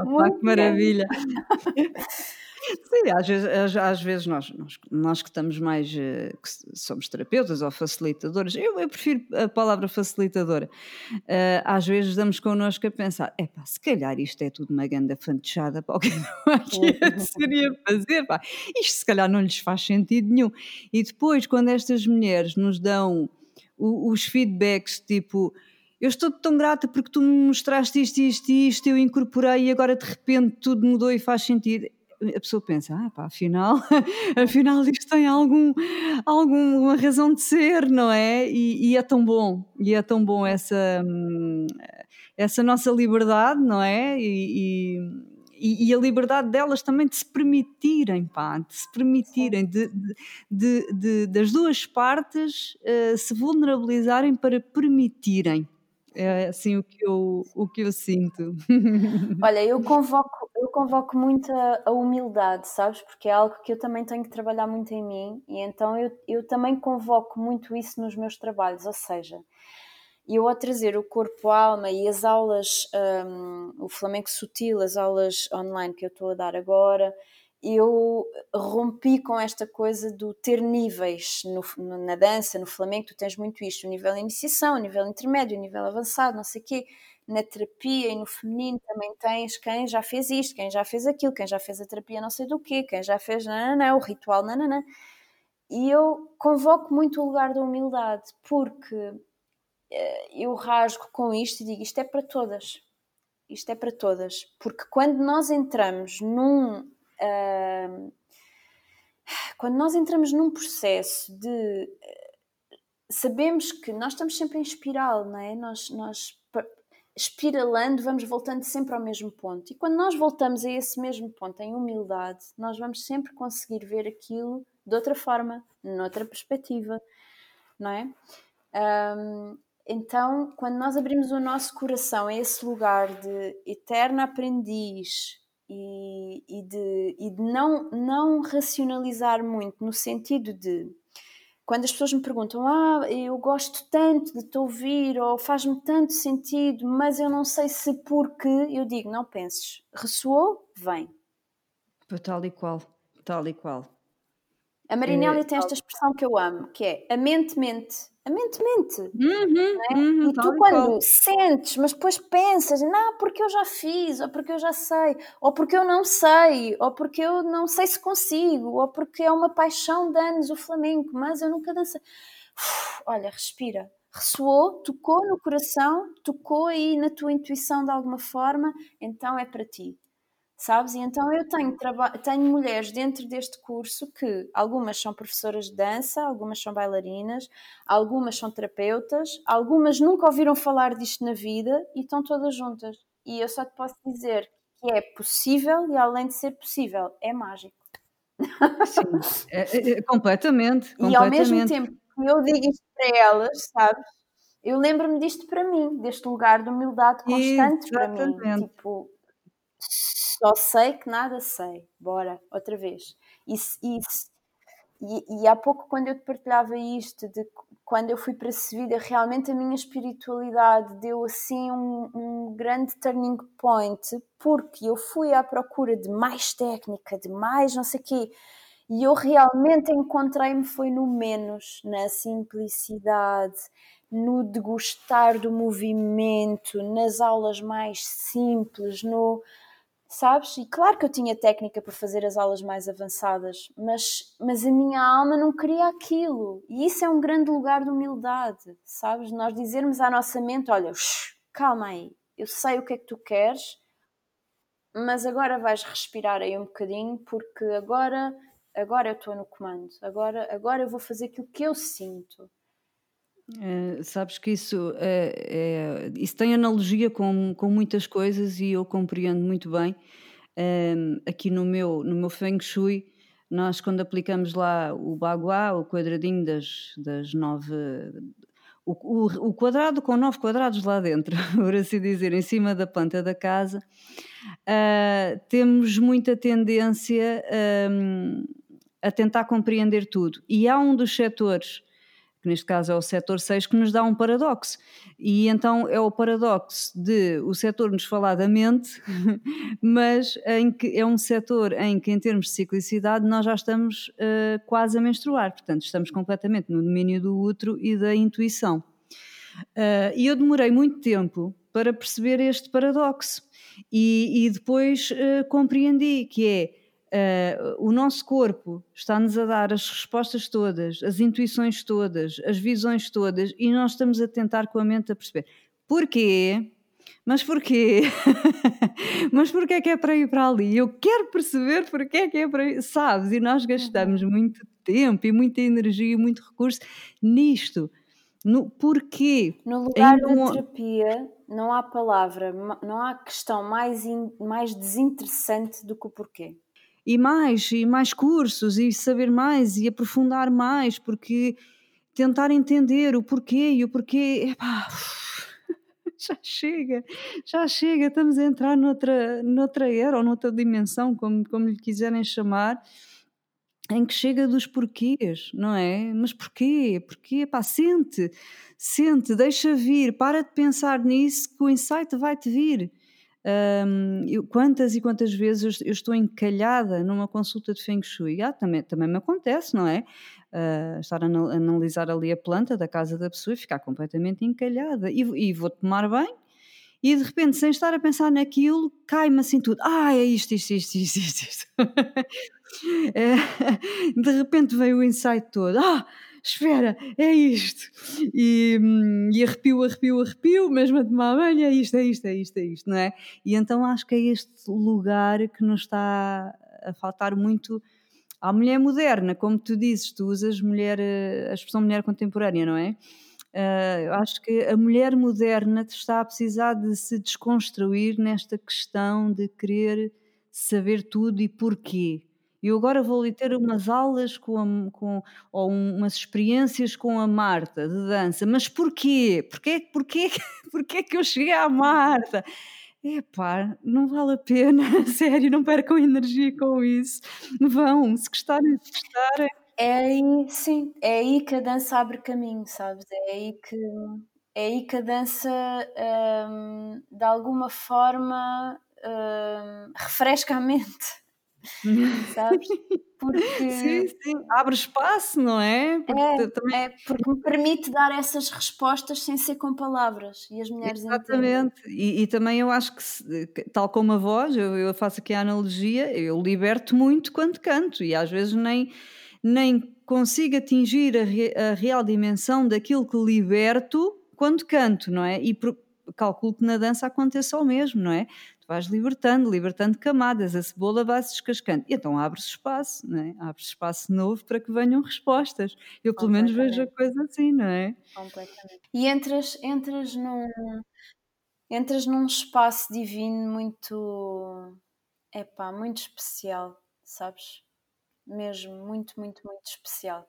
Oh, muito que maravilha! Sim, às vezes, às vezes nós, nós, nós que estamos mais, eh, que somos terapeutas ou facilitadores, eu, eu prefiro a palavra facilitadora, uh, às vezes damos connosco a pensar, é pá, se calhar isto é tudo uma ganda fantechada para o que aqui seria fazer, pá, isto se calhar não lhes faz sentido nenhum. E depois, quando estas mulheres nos dão os feedbacks tipo eu estou tão grata porque tu me mostraste isto, isto e isto, eu incorporei e agora de repente tudo mudou e faz sentido a pessoa pensa, ah pá, afinal, afinal isto tem algum, alguma razão de ser, não é? E, e, é tão bom, e é tão bom essa, essa nossa liberdade, não é? E, e, e, a liberdade delas também de se permitirem, pá, de se permitirem, de, de, de das duas partes uh, se vulnerabilizarem para permitirem. É assim o que eu, o que eu sinto. Olha, eu convoco, eu convoco muito a, a, humildade, sabes? Porque é algo que eu também tenho que trabalhar muito em mim e então eu, eu também convoco muito isso nos meus trabalhos, ou seja, eu ao trazer o corpo, a alma e as aulas, um, o flamenco sutil, as aulas online que eu estou a dar agora, eu rompi com esta coisa do ter níveis no, na dança, no flamenco, tu tens muito isto, o nível de iniciação, o nível intermédio, o nível avançado, não sei o quê. Na terapia e no feminino também tens quem já fez isto, quem já fez aquilo, quem já fez a terapia não sei do quê, quem já fez nananã, o ritual nananã. E eu convoco muito o lugar da humildade, porque eh, eu rasgo com isto e digo isto é para todas. Isto é para todas. Porque quando nós entramos num quando nós entramos num processo de sabemos que nós estamos sempre em espiral, não é? Nós, nós espiralando, vamos voltando sempre ao mesmo ponto. E quando nós voltamos a esse mesmo ponto em humildade, nós vamos sempre conseguir ver aquilo de outra forma, noutra perspectiva, não é? Um, então, quando nós abrimos o nosso coração a esse lugar de eterna aprendiz, e, e, de, e de não, não racionalizar muito, no sentido de quando as pessoas me perguntam, ah, eu gosto tanto de te ouvir, ou faz-me tanto sentido, mas eu não sei se porque, eu digo, não penses, ressoou, vem. Tal e qual, tal e qual. A Marinélia é, tem esta expressão que eu amo, que é a mente mente. A mente mente. Uhum, é? uhum, e tu quando sentes, mas depois pensas, não, porque eu já fiz, ou porque eu já sei, ou porque eu não sei, ou porque eu não sei se consigo, ou porque é uma paixão de anos o flamenco, mas eu nunca dancei. Uf, olha, respira. Ressoou, tocou no coração, tocou aí na tua intuição de alguma forma, então é para ti sabes? E então eu tenho, tenho mulheres dentro deste curso que algumas são professoras de dança, algumas são bailarinas, algumas são terapeutas, algumas nunca ouviram falar disto na vida e estão todas juntas. E eu só te posso dizer que é possível e além de ser possível, é mágico. Sim, é, é, é, completamente, completamente. E ao mesmo tempo que eu digo isto para elas, sabes? Eu lembro-me disto para mim, deste lugar de humildade constante Exatamente. para mim. Tipo, só sei que nada sei. Bora, outra vez. Isso, isso. E, e há pouco, quando eu te partilhava isto, de quando eu fui para Sevilha, realmente a minha espiritualidade deu assim um, um grande turning point, porque eu fui à procura de mais técnica, de mais não sei o quê, e eu realmente encontrei-me foi no menos, na simplicidade, no degustar do movimento, nas aulas mais simples, no sabes? E claro que eu tinha técnica para fazer as aulas mais avançadas, mas, mas a minha alma não queria aquilo. E isso é um grande lugar de humildade, sabes? Nós dizermos à nossa mente: olha, calma aí, eu sei o que é que tu queres, mas agora vais respirar aí um bocadinho, porque agora agora eu estou no comando, agora, agora eu vou fazer aquilo que eu sinto. Eh, sabes que isso, é, é- isso tem analogia com, com muitas coisas e eu compreendo muito bem. Ehm, aqui no meu, no meu Feng Shui, nós quando aplicamos lá o Bagua, o quadradinho das, das nove. O, o, o quadrado com nove quadrados lá dentro, por assim dizer, em cima da planta da casa, temos muita tendência, hum, a tentar compreender tudo. E há um dos setores que neste caso é o setor 6, que nos dá um paradoxo. E então é o paradoxo de o setor nos falar da mente, mas em que é um setor em que, em termos de ciclicidade, nós já estamos uh, quase a menstruar, portanto, estamos completamente no domínio do útero e da intuição. Uh, e eu demorei muito tempo para perceber este paradoxo. E, e depois uh, compreendi que é Uh, o nosso corpo está-nos a dar as respostas todas, as intuições todas, as visões todas, e nós estamos a tentar com a mente a perceber porquê, mas porquê? mas porquê é que é para ir para ali? Eu quero perceber porquê é que é para ir, sabes? E nós gastamos uhum. muito tempo e muita energia e muito recurso nisto. No porquê? No lugar da terapia, não há palavra, não há questão mais, in, mais desinteressante do que o porquê e mais, e mais cursos, e saber mais, e aprofundar mais, porque tentar entender o porquê e o porquê, epá, já chega, já chega, estamos a entrar noutra, noutra era ou noutra dimensão, como, como lhe quiserem chamar, em que chega dos porquês, não é? Mas porquê? Porquê? Pá, sente, sente, deixa vir, para de pensar nisso que o insight vai-te vir. Um, eu, quantas e quantas vezes eu, estou encalhada numa consulta de Feng Shui? Ah, também, também me acontece, não é? Uh, estar a analisar ali a planta da casa da pessoa e ficar completamente encalhada. E, e vou tomar bem e de repente, sem estar a pensar naquilo, cai-me assim tudo. Ah, é isto, isto, isto, isto, isto. é, de repente veio o insight todo. Ah, espera, é isto. E, e arrepio, arrepio, arrepio, mesmo a tomar banho, é isto, é isto, é isto, é isto, não é? E então acho que é este lugar que nos está a faltar muito à mulher moderna, como tu dizes, tu usas mulher, a expressão mulher contemporânea, não é? Uh, acho que a mulher moderna está a precisar de se desconstruir nesta questão de querer saber tudo e porquê. Eu agora vou ali ter umas aulas com, a, com ou umas experiências com a Marta de dança, mas porquê? Porquê, porquê, porquê que eu cheguei à Marta? Epá, não vale a pena, sério, não percam energia com isso. Vão, se gostarem, se gostarem. É aí, sim, é aí que a dança abre caminho, sabes? É aí que, é aí que a dança, hum, de alguma forma, hum, refresca a mente sabes? Porque sim, sim. abre espaço, não é? Porque é, também... é, porque me permite dar essas respostas sem ser com palavras e as mulheres Exatamente, e, e, também eu acho que, tal como a voz, eu, eu faço aqui a analogia, eu liberto muito quando canto e às vezes nem, nem consigo atingir a, re, a real dimensão daquilo que liberto quando canto, não é? E por, calculo que na dança aconteça o mesmo, não é? Tu vais libertando, libertando camadas, a cebola vai-se descascando. E então abre-se espaço, não é? Abre-se espaço novo para que venham respostas. Eu pelo menos vejo a coisa assim, não é? Completamente. E entras, entras num entras num espaço divino muito epá, muito especial, sabes? Mesmo, muito, muito, muito especial.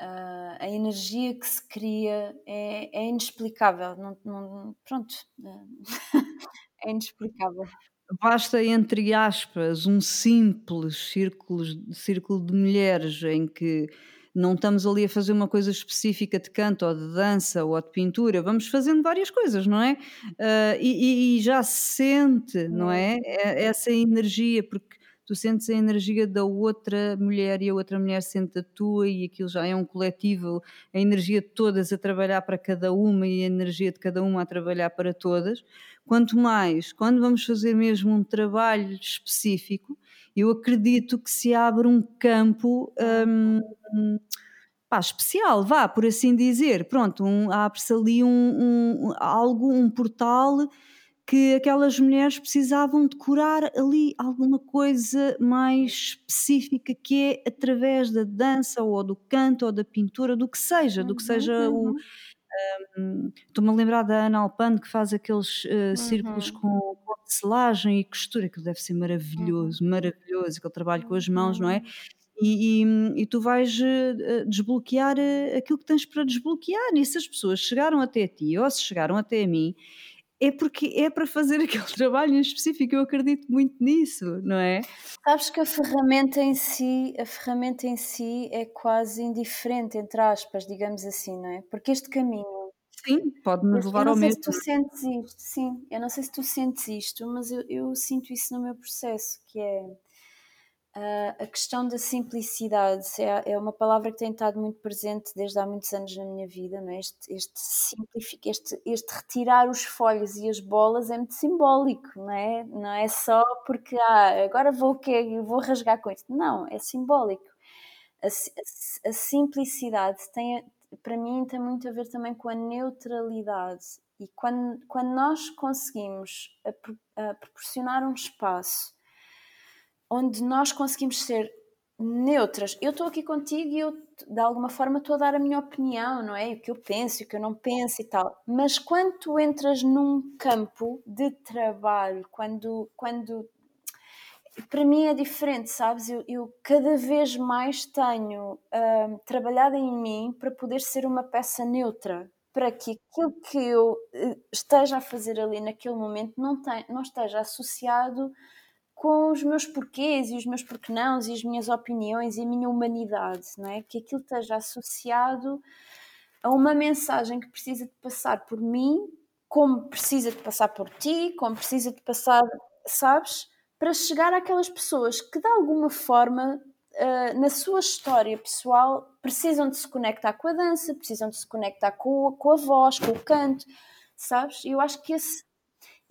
Uh, a energia que se cria é, é inexplicável. Não, não, pronto, é inexplicável. Basta, entre aspas, um simples círculo, círculo de mulheres em que não estamos ali a fazer uma coisa específica de canto ou de dança ou de pintura, vamos fazendo várias coisas, não é? Uh, e, e, já se sente, não é? é? Essa energia, porque tu sentes a energia da outra mulher e a outra mulher sente a tua e aquilo já é um coletivo, a energia de todas a trabalhar para cada uma e a energia de cada uma a trabalhar para todas. Quanto mais, quando vamos fazer mesmo um trabalho específico, eu acredito que se abre um campo hum, pá, especial, vá, por assim dizer. Pronto, um, abre-se ali um, um, algo, um portal que aquelas mulheres precisavam de curar ali alguma coisa mais específica que é através da dança ou do canto ou da pintura, do que seja, do que Uhum, seja o uhum, hum, estou-me a lembrar da Ana Alpande que faz aqueles, eh, círculos uhum, com com tecelagem e costura, aquilo deve ser maravilhoso, maravilhoso, aquele trabalho com as mãos, não é? E, e, e tu vais eh, eh, desbloquear aquilo que tens para desbloquear. E se as pessoas chegaram até ti ou se chegaram até a mim, é porque é para fazer aquele trabalho em específico. Eu acredito muito nisso, não é? Sabes que a ferramenta em si, a ferramenta em si é quase indiferente, entre aspas, digamos assim, não é? Porque este caminho, Sim, pode nos este- eu levar não ao sei se mesmo. tu sentes isto, sim, eu não sei se tu sentes isto, mas eu, eu sinto isso no meu processo, que é ah, a questão da simplicidade é, é uma palavra que tem estado muito presente desde há muitos anos na minha vida, não é? Este, este, este, este retirar os folhos e as bolas é muito simbólico, não é? Não é só porque ah, agora vou, o quê? vou rasgar com isto. Não, é simbólico. A, a a simplicidade tem, para mim tem muito a ver também com a neutralidade. E quando, quando nós conseguimos a proporcionar um espaço onde nós conseguimos ser neutras. Eu estou aqui contigo e eu, de alguma forma, estou a dar a minha opinião, não é? O que eu penso, o que eu não penso e tal. Mas quando tu entras num campo de trabalho, quando, quando para mim é diferente, sabes? Eu, eu cada vez mais tenho hum, trabalhado em mim para poder ser uma peça neutra, para que aquilo que eu eh, esteja a fazer ali naquele momento não, tem, não esteja associado com os meus porquês e os meus porquenãos e as minhas opiniões e a minha humanidade, não é? Que aquilo esteja associado a uma mensagem que precisa de passar por mim, como precisa de passar por ti, como precisa de passar, sabes? Para chegar àquelas pessoas que de alguma forma, ah, na sua história pessoal, precisam de se conectar com a dança, precisam de se conectar com, a- com a voz, com o canto, sabes? Eu acho que esse,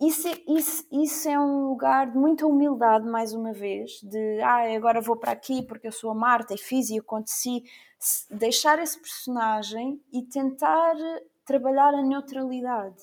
isso, é- isso, isso é um lugar de muita humildade, mais uma vez, de ah, agora vou para aqui porque eu sou a Marta e fiz e aconteci. Deixar esse personagem e tentar trabalhar a neutralidade,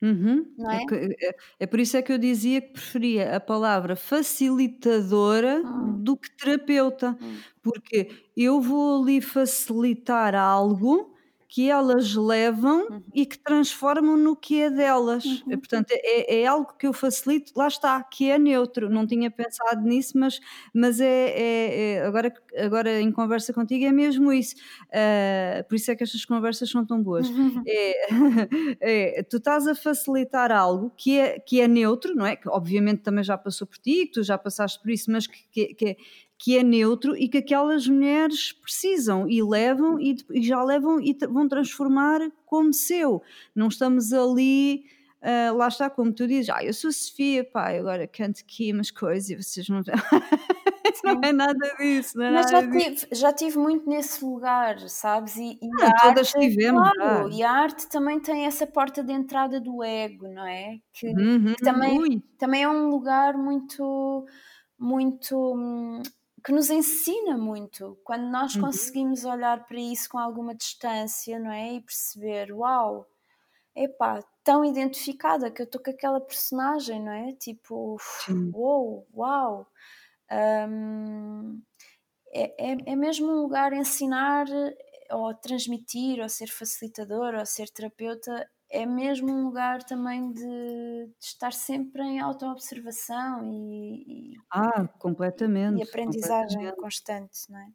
Uhum. É, é? é- é por isso é que eu dizia que preferia a palavra facilitadora Hum, do que terapeuta, hum, porque eu vou ali facilitar algo que elas levam uhum, e que transformam no que é delas. Uhum, Portanto, é, é algo que eu facilito, lá está, que é neutro. Não tinha pensado nisso, mas, mas é, é- é- agora, agora em conversa contigo é mesmo isso. Ah, por isso é que estas conversas são tão boas. É, é, tu estás a facilitar algo que é, que é neutro, não é? Que obviamente também já passou por ti, que tu já passaste por isso, mas que, que, que é, que é neutro e que aquelas mulheres precisam e levam e, e já levam e vão transformar como seu. Não estamos ali. ah, lá está, como tu dizes, ah, eu sou Sofia, pá, agora canto aqui umas coisas e vocês não. não é nada disso, não é Mas já tive, já tive muito nesse lugar, sabes? E, e Ah, todas arte, tivemos, claro, e a arte também tem essa porta de entrada do ego, não é? Que, Uhum, que também, ui, também é um lugar muito, muito, hum, que nos ensina muito. Quando nós uhum, conseguimos olhar para isso com alguma distância, não é? E perceber, uau, epá, tão identificada que eu estou com aquela personagem, não é? Tipo, sim. uou, uau. Hum, é, é, é mesmo um lugar ensinar ou transmitir ou ser facilitador ou ser terapeuta é mesmo um lugar também de, de estar sempre em autoobservação e, Ah, e, e completamente, aprendizagem completamente. constante, não é?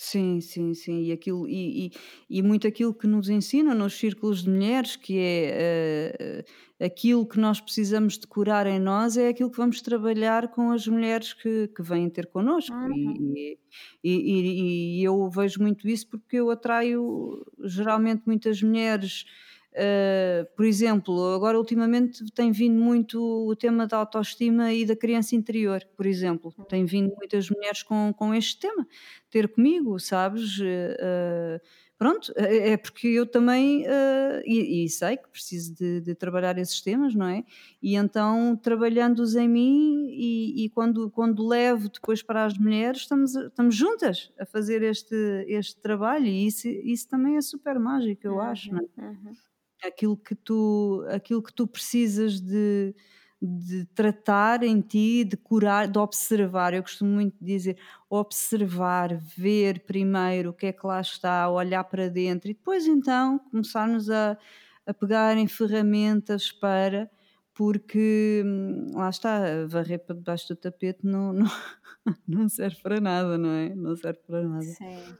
Sim, sim, sim. E, aquilo, e, e, e muito aquilo que nos ensinam nos círculos de mulheres, que é eh, aquilo que nós precisamos de curar em nós, é aquilo que vamos trabalhar com as mulheres que, que vêm ter connosco. Uhum, E, e, e, e eu vejo muito isso porque eu atraio geralmente muitas mulheres. Eh, por exemplo, agora ultimamente tem vindo muito o tema da autoestima e da criança interior, por exemplo. Tem vindo muitas mulheres com, com este tema ter comigo, sabes? Eh, pronto, é é porque eu também, eh, e, e sei que preciso de, de trabalhar esses temas, não é? E então, trabalhando-os em mim e, e quando, quando levo depois para as mulheres, estamos, estamos juntas a fazer este, este trabalho e isso, isso também é super mágico, eu acho, não uhum, é? uhum. Aquilo que tu, aquilo que tu precisas de, de tratar em ti, de curar, de observar. Eu costumo muito dizer observar, ver primeiro o que é que lá está, olhar para dentro e depois então começarmos a, a pegar em ferramentas para porque hum, lá está, varrer para debaixo do tapete não, não, não serve para nada, não é? Não serve para nada. Sim.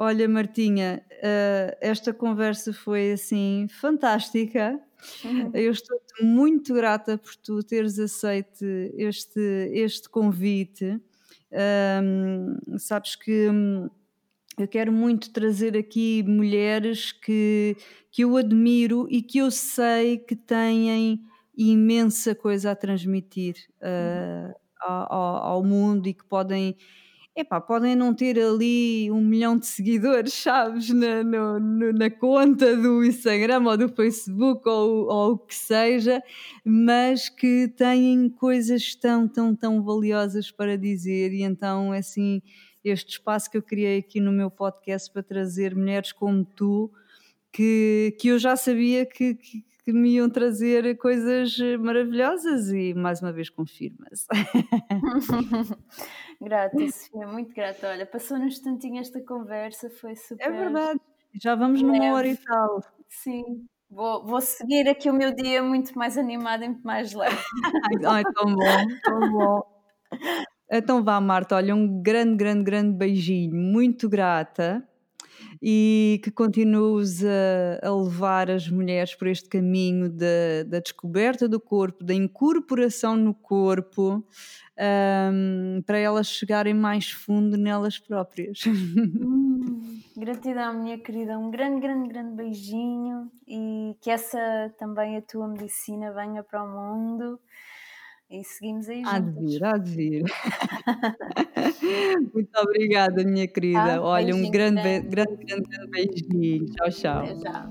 Olha, Martinha, uh, esta conversa foi assim fantástica. Uhum. Eu estou muito grata por tu teres aceito este, este convite. Um, sabes que hum, eu quero muito trazer aqui mulheres que, que eu admiro e que eu sei que têm imensa coisa a transmitir uh, ao, ao mundo e que podem Epá, podem não ter ali um milhão de seguidores, sabes, na, no, no, na conta do Instagram ou do Facebook ou, ou o que seja, mas que têm coisas tão, tão, tão valiosas para dizer. E então, assim, este espaço que eu criei aqui no meu podcast para trazer mulheres como tu, que, que eu já sabia que, que, que me iam trazer coisas maravilhosas e mais uma vez confirma-se. grata, Sofia, muito grata. Olha, passou num instantinho esta conversa, foi super. É verdade, já vamos leve. numa hora e tal. Sim, Vou, vou seguir aqui o meu dia muito mais animado e muito mais leve. Ai, tão bom, tão bom. Então vá, Marta, olha, um grande, grande, grande beijinho, muito grata e que continues a, a levar as mulheres por este caminho da, da descoberta do corpo, da incorporação no corpo, um, para elas chegarem mais fundo nelas próprias. Hum, gratidão, minha querida. Um grande, grande, grande beijinho e que essa também a tua medicina venha para o mundo e seguimos aí Há de vir, há de vir. Muito obrigada, minha querida. Ah, Olha, um grande, grande, grande, grande beijinho. Tchau, tchau. Até já.